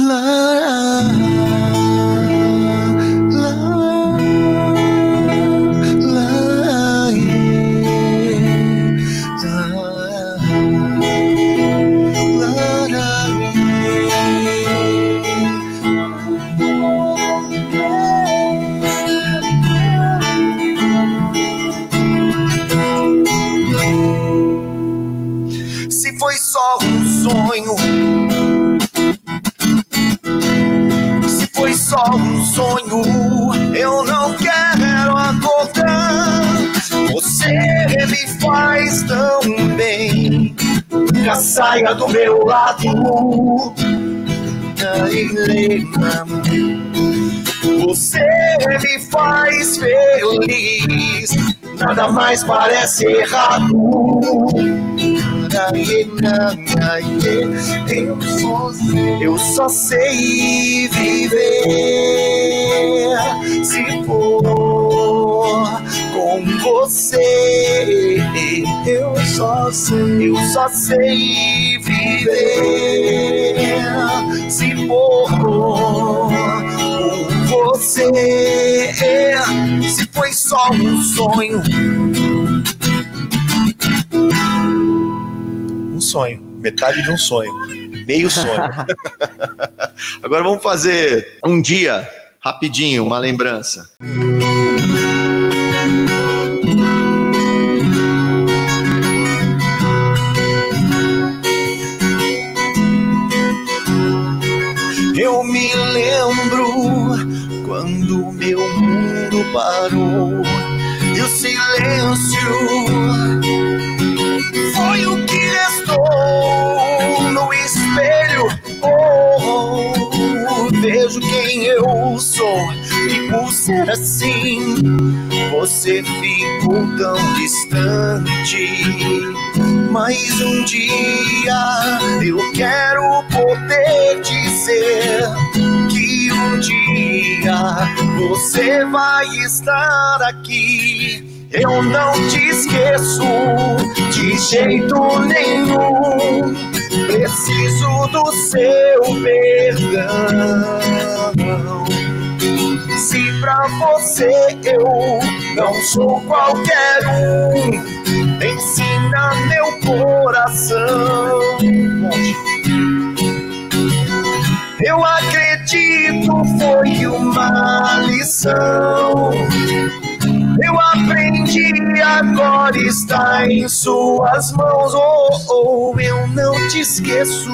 só um sonho, eu não quero acordar. Você me faz tão bem. Já saia do meu lado. Você me faz feliz. nada mais parece errado. Eu só sei viver se for com você. Eu só sei, eu só sei viver se for com você. Se foi só um sonho. Sonho, metade de um sonho, meio sonho. Agora vamos fazer um dia, rapidinho, uma lembrança. Eu me lembro quando meu mundo parou e o silêncio vejo quem eu sou e por ser assim você ficou tão distante. Mas um dia eu quero poder dizer que um dia você vai estar aqui. Eu não te esqueço de jeito nenhum. Preciso do seu perdão. Se pra você eu não sou qualquer um, ensina meu coração. Eu acredito foi uma lição. Eu aprendi, agora está em suas mãos. Oh, oh, eu não te esqueço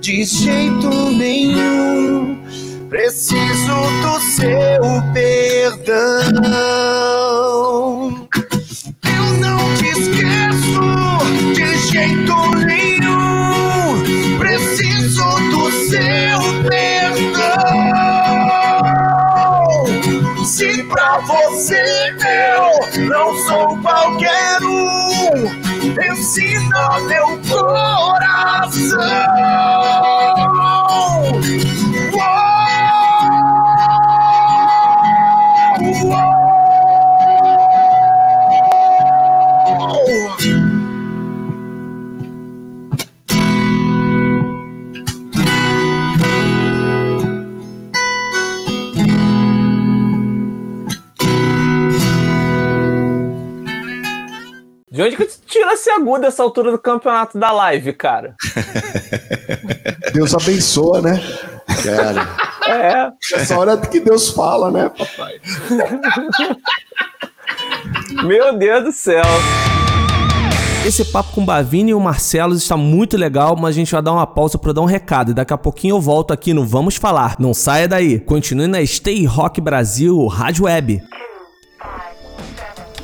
de jeito nenhum. Preciso do seu perdão. Eu não te esqueço de jeito nenhum. Preciso do seu Você eu não sou qualquer um, ensina meu coração. De onde que tu tira esse agudo essa altura do campeonato da live, cara? Deus abençoa, né? Cara, É. Essa hora que Deus fala, né, papai? Meu Deus do céu. Esse papo com o Bavini e o Marcelo está muito legal, mas a gente vai dar uma pausa para dar um recado e daqui a pouquinho eu volto aqui no Vamos Falar. Não saia daí. Continue na Stay Rock Brasil Rádio Web.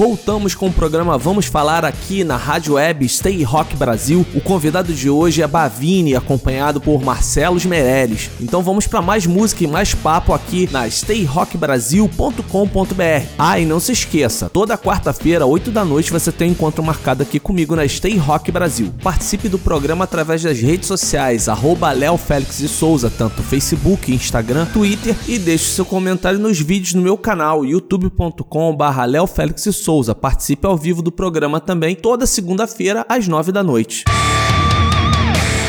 Voltamos com o programa Vamos Falar aqui na Rádio Web Stay Rock Brasil. O convidado de hoje é Bavini, acompanhado por Marcelo Meirelles. Então vamos para mais música e mais papo aqui na stayrockbrasil.com.br. Ah, e não se esqueça, toda quarta-feira, 8 da noite, você tem um encontro marcado aqui comigo na Stay Rock Brasil. Participe do programa através das redes sociais, arroba Léo Félix de Souza, tanto Facebook, Instagram, Twitter e deixe seu comentário nos vídeos no meu canal, youtube.com.br Léo Félix de Souza. Participe ao vivo do programa também, toda segunda-feira, às 9 da noite.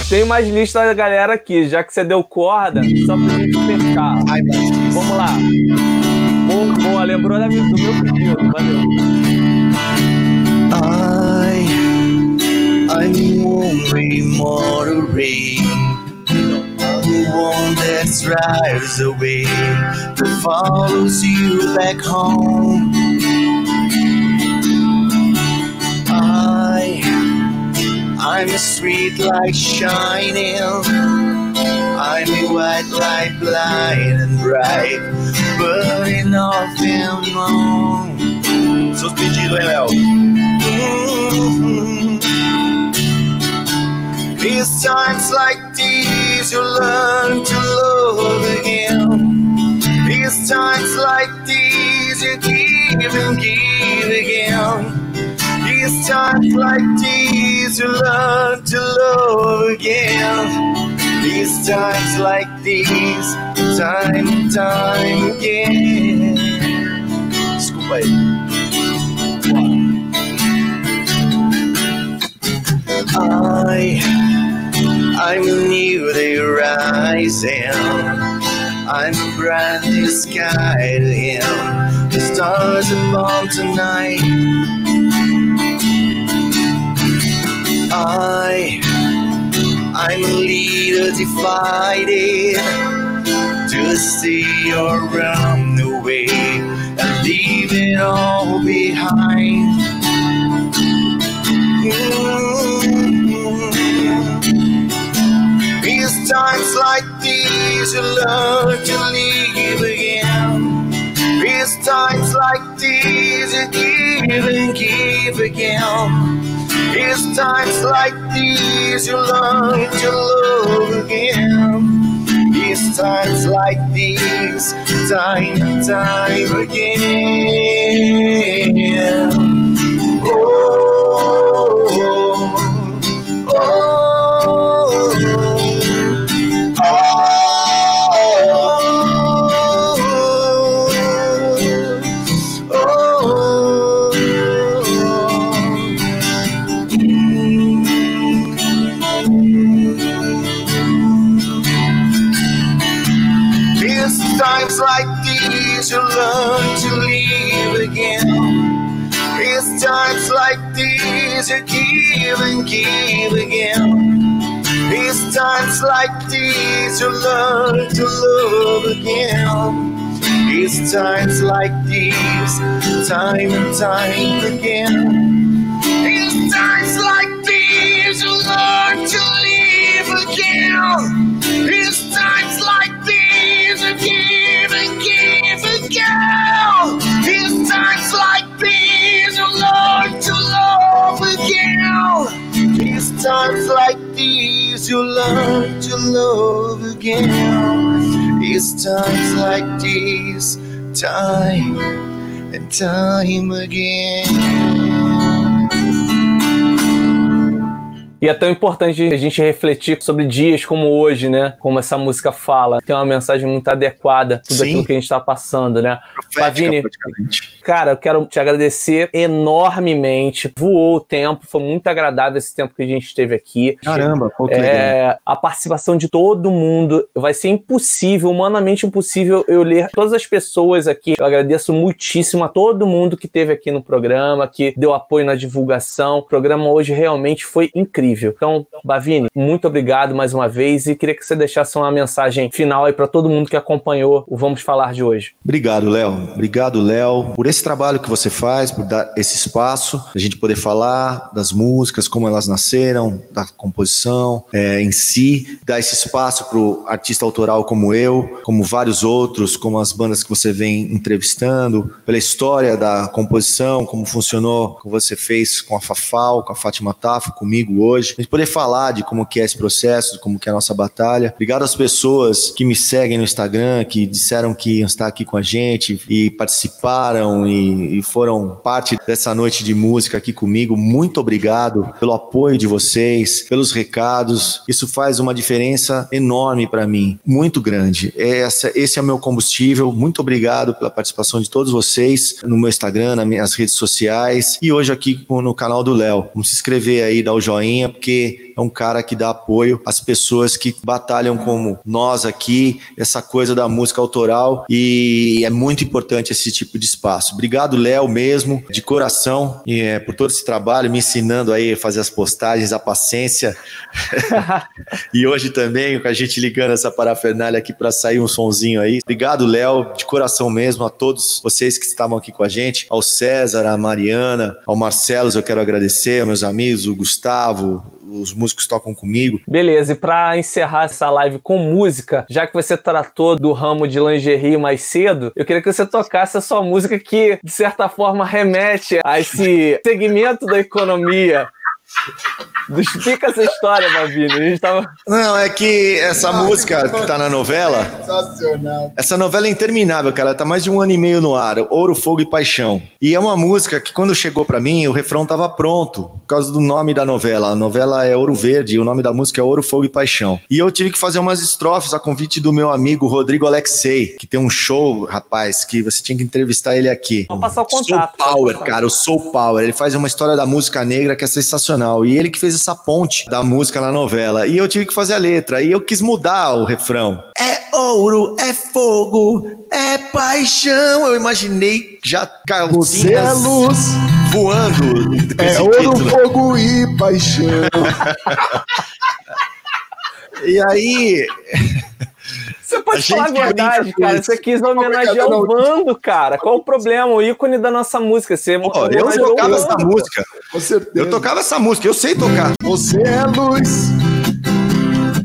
Tem mais lista da galera aqui, já que você deu corda, só pra gente fechar. Vamos lá. Boa, boa, lembrou da- do meu pedido, valeu. I, I'm only moderate. The one that drives away the follows you back home. I'm a street light shining. I'm a white light, blind and bright, burning off and on. Seus pedidos, hein, Léo? It's times like these you learn to love again. It's times like these you give and give again. It's times like these you learn to love again. These times like these, time and time again. Desculpa aí. I, I'm a new day rising. I'm a brand new sky to him. The stars are born tonight. I, I'm a leader divided to see around the way and leave it all behind. Mm-hmm. It's times like these you learn to live again. It's times like these you give and give again. It's times like these you learn to love again. It's times like these, time and time again. Oh, oh, It's you give and give again. It's times like these you learn to love again. It's times like these, time and time again. It's times like these you learn to love again. It's times like these, time and time again. E é tão importante a gente refletir sobre dias como hoje, né? Como essa música fala. Tem uma mensagem muito adequada, tudo Sim. aquilo que a gente está passando, né? Pavini. Cara, eu quero te agradecer enormemente. Voou o tempo, foi muito agradável esse tempo que a gente esteve aqui. Caramba, pô, que. É, a participação de todo mundo. Vai ser impossível, humanamente impossível, eu ler todas as pessoas aqui. Eu agradeço muitíssimo a todo mundo que esteve aqui no programa, que deu apoio na divulgação. O programa hoje realmente foi incrível. Então, Bavini, muito obrigado mais uma vez e queria que você deixasse uma mensagem final aí para todo mundo que acompanhou o Vamos Falar de hoje. Obrigado, Léo. Obrigado, Léo, por esse trabalho que você faz, por dar esse espaço, a gente poder falar das músicas, como elas nasceram, da composição é, em si, dar esse espaço para o artista autoral como eu, como vários outros, como as bandas que você vem entrevistando, pela história da composição, como funcionou, como você fez com a Fafal, com a Fátima Tafo, comigo hoje. A gente poder falar de como que é esse processo, como que é a nossa batalha. Obrigado às pessoas que me seguem no Instagram, que disseram que iam estar aqui com a gente e participaram e, e foram parte dessa noite de música aqui comigo. Muito obrigado pelo apoio de vocês, pelos recados. Isso faz uma diferença enorme para mim, muito grande. Essa, esse é o meu combustível. Muito obrigado pela participação de todos vocês no meu Instagram, nas minhas redes sociais e hoje aqui no canal do Léo. Vamos se inscrever aí, dar o joinha, porque é um cara que dá apoio às pessoas que batalham como nós aqui, essa coisa da música autoral, e é muito importante esse tipo de espaço. Obrigado, Léo, mesmo, de coração, e, é, por todo esse trabalho, me ensinando aí a fazer as postagens, a paciência. e hoje também, com a gente ligando essa parafernália aqui para sair um sonzinho aí. Obrigado, Léo, de coração mesmo, a todos vocês que estavam aqui com a gente, ao César, à Mariana, ao Marcelo, eu quero agradecer, aos meus amigos, o Gustavo, os músicos tocam comigo. Beleza, e para encerrar essa live com música, já que você tratou do ramo de lingerie mais cedo, eu queria que você tocasse a sua música que, de certa forma, remete a esse segmento da economia Explica essa história, Mavini. A gente tava... Não, é que essa música que tá na novela. Sensacional. Essa novela é interminável, cara. Ela tá mais de um ano e meio no ar. Ouro, Fogo e Paixão. E é uma música que, quando chegou para mim, o refrão tava pronto, por causa do nome da novela. A novela é Ouro Verde e o nome da música é Ouro, Fogo e Paixão. E eu tive que fazer umas estrofes a convite do meu amigo Rodrigo Alexei, que tem um show, rapaz, que você tinha que entrevistar ele aqui. Vou passar o contato. Soul Power, cara. O Soul Power. Ele faz uma história da música negra que é sensacional. E ele que fez essa ponte da música na novela. E eu tive que fazer a letra. E eu quis mudar o refrão. É ouro, é fogo, é paixão. Eu imaginei já Você é luz. Voando. É ouro, fogo e paixão. e aí. Você pode falar a verdade, cara. Você quis homenagear o Vando, cara. Qual o problema? O ícone da nossa música. Você Pô, eu tocava essa música. Com certeza. Eu tocava essa música, eu sei tocar. Você é luz.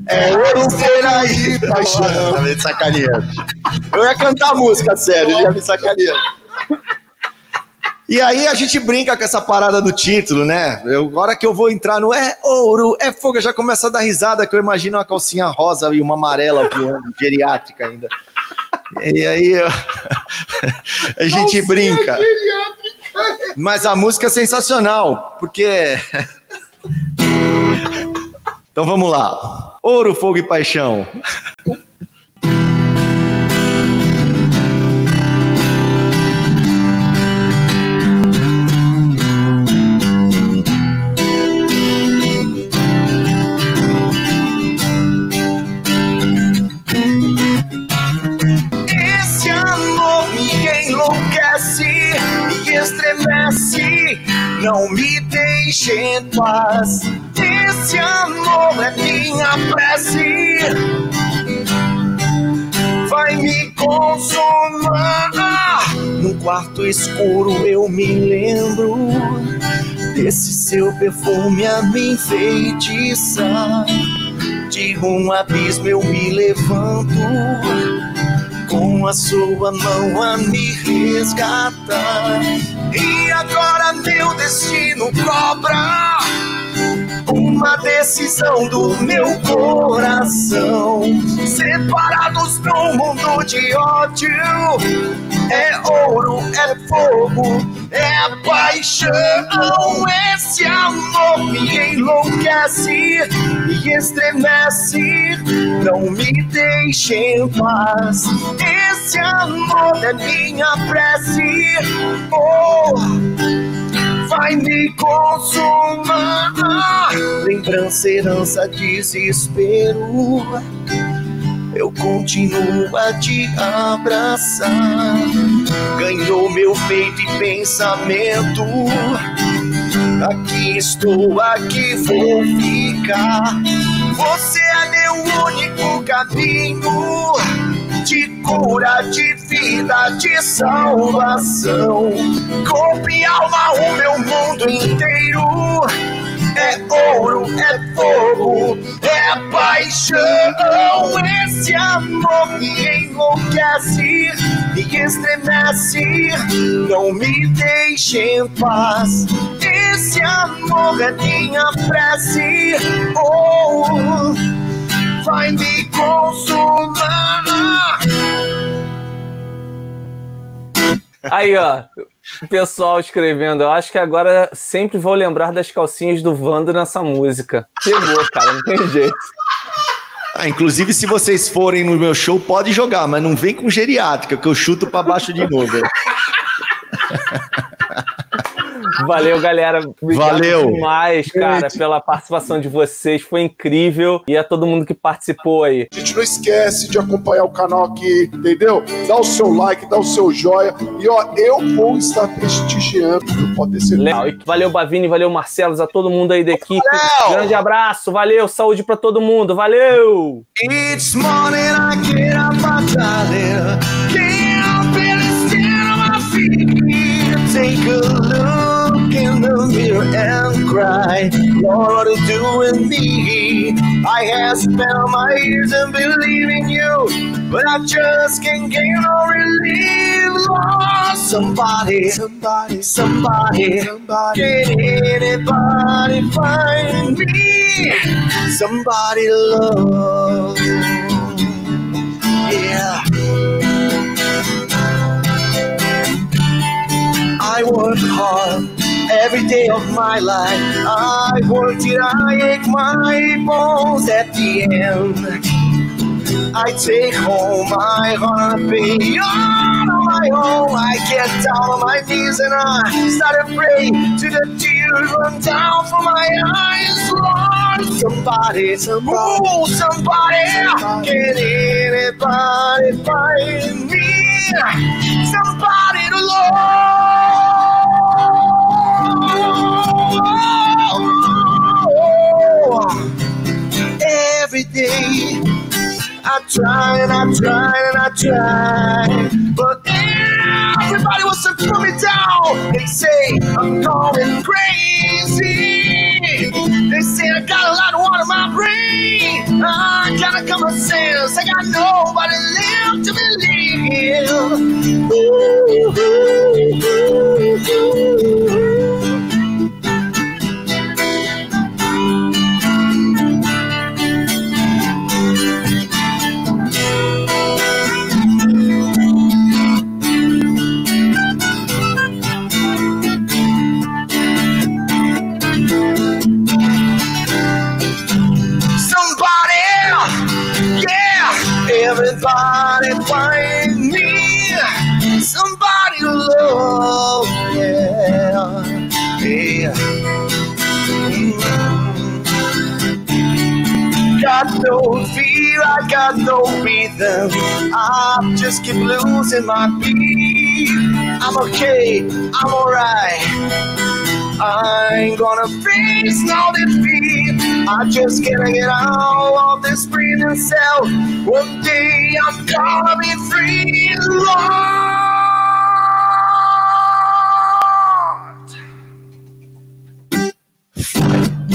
É ouro, feira e paixão. Tá me sacaneando. Eu ia cantar a música, sério, ele ia me sacaneando. E aí a gente brinca com essa parada do título, né? Eu, agora que eu vou entrar no é ouro, é fogo, já começa a dar risada, que eu imagino uma calcinha rosa e uma amarela voando, geriátrica ainda. E aí eu... a gente calcinha brinca. Geriátrica. Mas a música é sensacional, porque. então vamos lá. Ouro, fogo e paixão. Não me deixe em paz. Esse amor é minha prece, vai me consumar. Num quarto escuro eu me lembro desse seu perfume a me enfeitiçar. De um abismo eu me levanto com a sua mão a me resgatar. E agora meu destino cobra uma decisão do meu coração. Separados num mundo de ódio, é ouro, é fogo, é paixão. Esse amor me enlouquece, me estremece, não me deixe em paz. Esse amor é minha prece. Oh vai me consumar. Lembrança, herança, desespero. Eu continuo a te abraçar. Ganhou meu peito e pensamento. Aqui estou, aqui vou ficar. Você é meu único caminho de cura, de vida, de salvação. Corpo e alma, o meu mundo inteiro. É ouro, é fogo, é paixão. Esse amor me enlouquece, me estremece. Não me deixe em paz. Esse amor é minha prece. Oh, vai me consumar. Aí, ó, o pessoal escrevendo. Eu acho que agora sempre vou lembrar das calcinhas do Vando nessa música. Pegou, cara, não tem jeito. Ah, inclusive, se vocês forem no meu show, pode jogar, mas não vem com geriátrica, que eu chuto para baixo de novo. Valeu, galera. Obrigado Valeu. demais, cara, pela participação de vocês. Foi incrível. E a todo mundo que participou aí. A gente não esquece de acompanhar o canal aqui, entendeu? Dá o seu like, dá o seu joia. E ó, eu vou estar prestigiando, pode ter certeza. Legal. E valeu, Bavini, valeu, Marcelos, a todo mundo aí da equipe. Valeu. Grande abraço, valeu, saúde pra todo mundo, valeu! Each morning I get up, my darling. Can't barely stand on my feet. Take a look in the mirror and cry. Lord, what are you doing me? I have spent my years in believing you, but I just can't get no relief. Lord, somebody, somebody, somebody, somebody, can anybody find me? Somebody love. Yeah. I work hard every day of my life. I work till I ache my bones at the end. I take home my heart pay all on my own. I get down on my knees and I start to pray to the tears run down from my eyes. Lord, somebody, somebody, ooh, somebody, can anybody find me? Somebody to love. Every day. I try and I try and I try, but everybody wants to put me down. They say I'm going crazy. They say I got a lot of water in my brain. I got a come of sense. I got nobody left to believe. Ooh, ooh, ooh, everybody find me. Somebody love, yeah, yeah. Got no fear, I got no reason. I just keep losing my beat. I'm okay, I'm alright. I ain't gonna face no defeat. I just can't get out of this breathing cell. One day I'm gonna be free, Lord.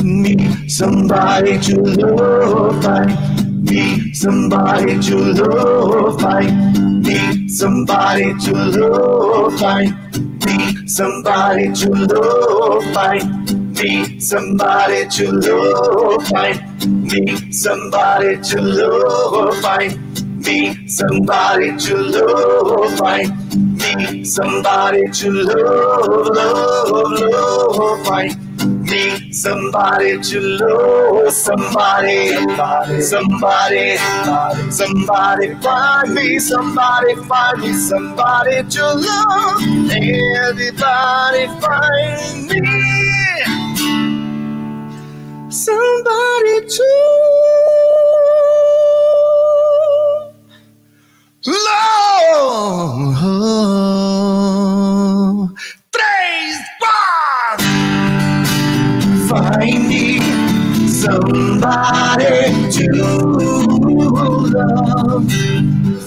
Me somebody to love, find me somebody to love, find me somebody to love, find me somebody to love, find me somebody to love, find. Me somebody to love, find. Me somebody to love, find. Me somebody to love, love, love, find. Me somebody to love, somebody, somebody, somebody, find me, somebody, find me, somebody to love, everybody find me, somebody to love. Três, quatro. Find me somebody to love.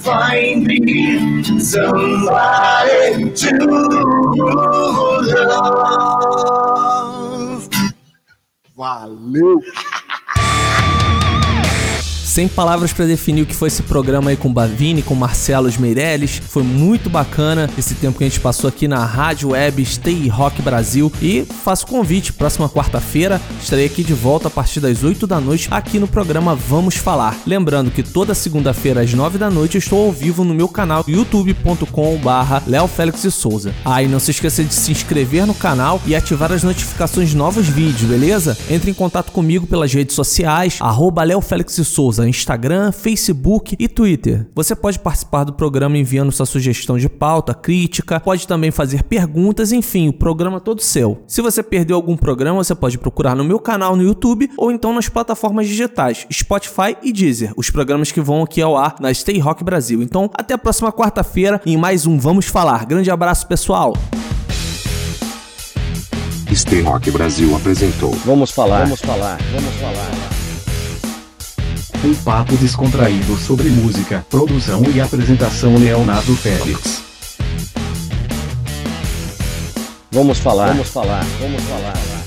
Find me somebody to love. Valeu! Sem palavras pra definir o que foi esse programa aí com Bavini, com Marcelo Meirelles. Foi muito bacana esse tempo que a gente passou aqui na Rádio Web Stay Rock Brasil. E faço convite, próxima quarta-feira estarei aqui de volta a partir das 8 da noite aqui no programa Vamos Falar. Lembrando que toda segunda-feira às 9 da noite eu estou ao vivo no meu canal youtube.com barra Léo Félix de Souza. Ah, e não se esqueça de se inscrever no canal e ativar as notificações de novos vídeos, beleza? Entre em contato comigo pelas redes sociais, arroba Léo Félix de Souza, Insta, Instagram, Facebook e Twitter. Você pode participar do programa enviando sua sugestão de pauta, crítica, pode também fazer perguntas, enfim, o programa todo seu. Se você perdeu algum programa, você pode procurar no meu canal no YouTube ou então nas plataformas digitais Spotify e Deezer, os programas que vão aqui ao ar na Stay Rock Brasil. Então, até a próxima quarta-feira em mais um Vamos Falar. Grande abraço, pessoal! Stay Rock Brasil apresentou. Vamos falar, vamos falar, vamos falar. Um papo descontraído sobre música, produção e apresentação Leonardo Félix. Vamos falar, vamos falar, vamos falar.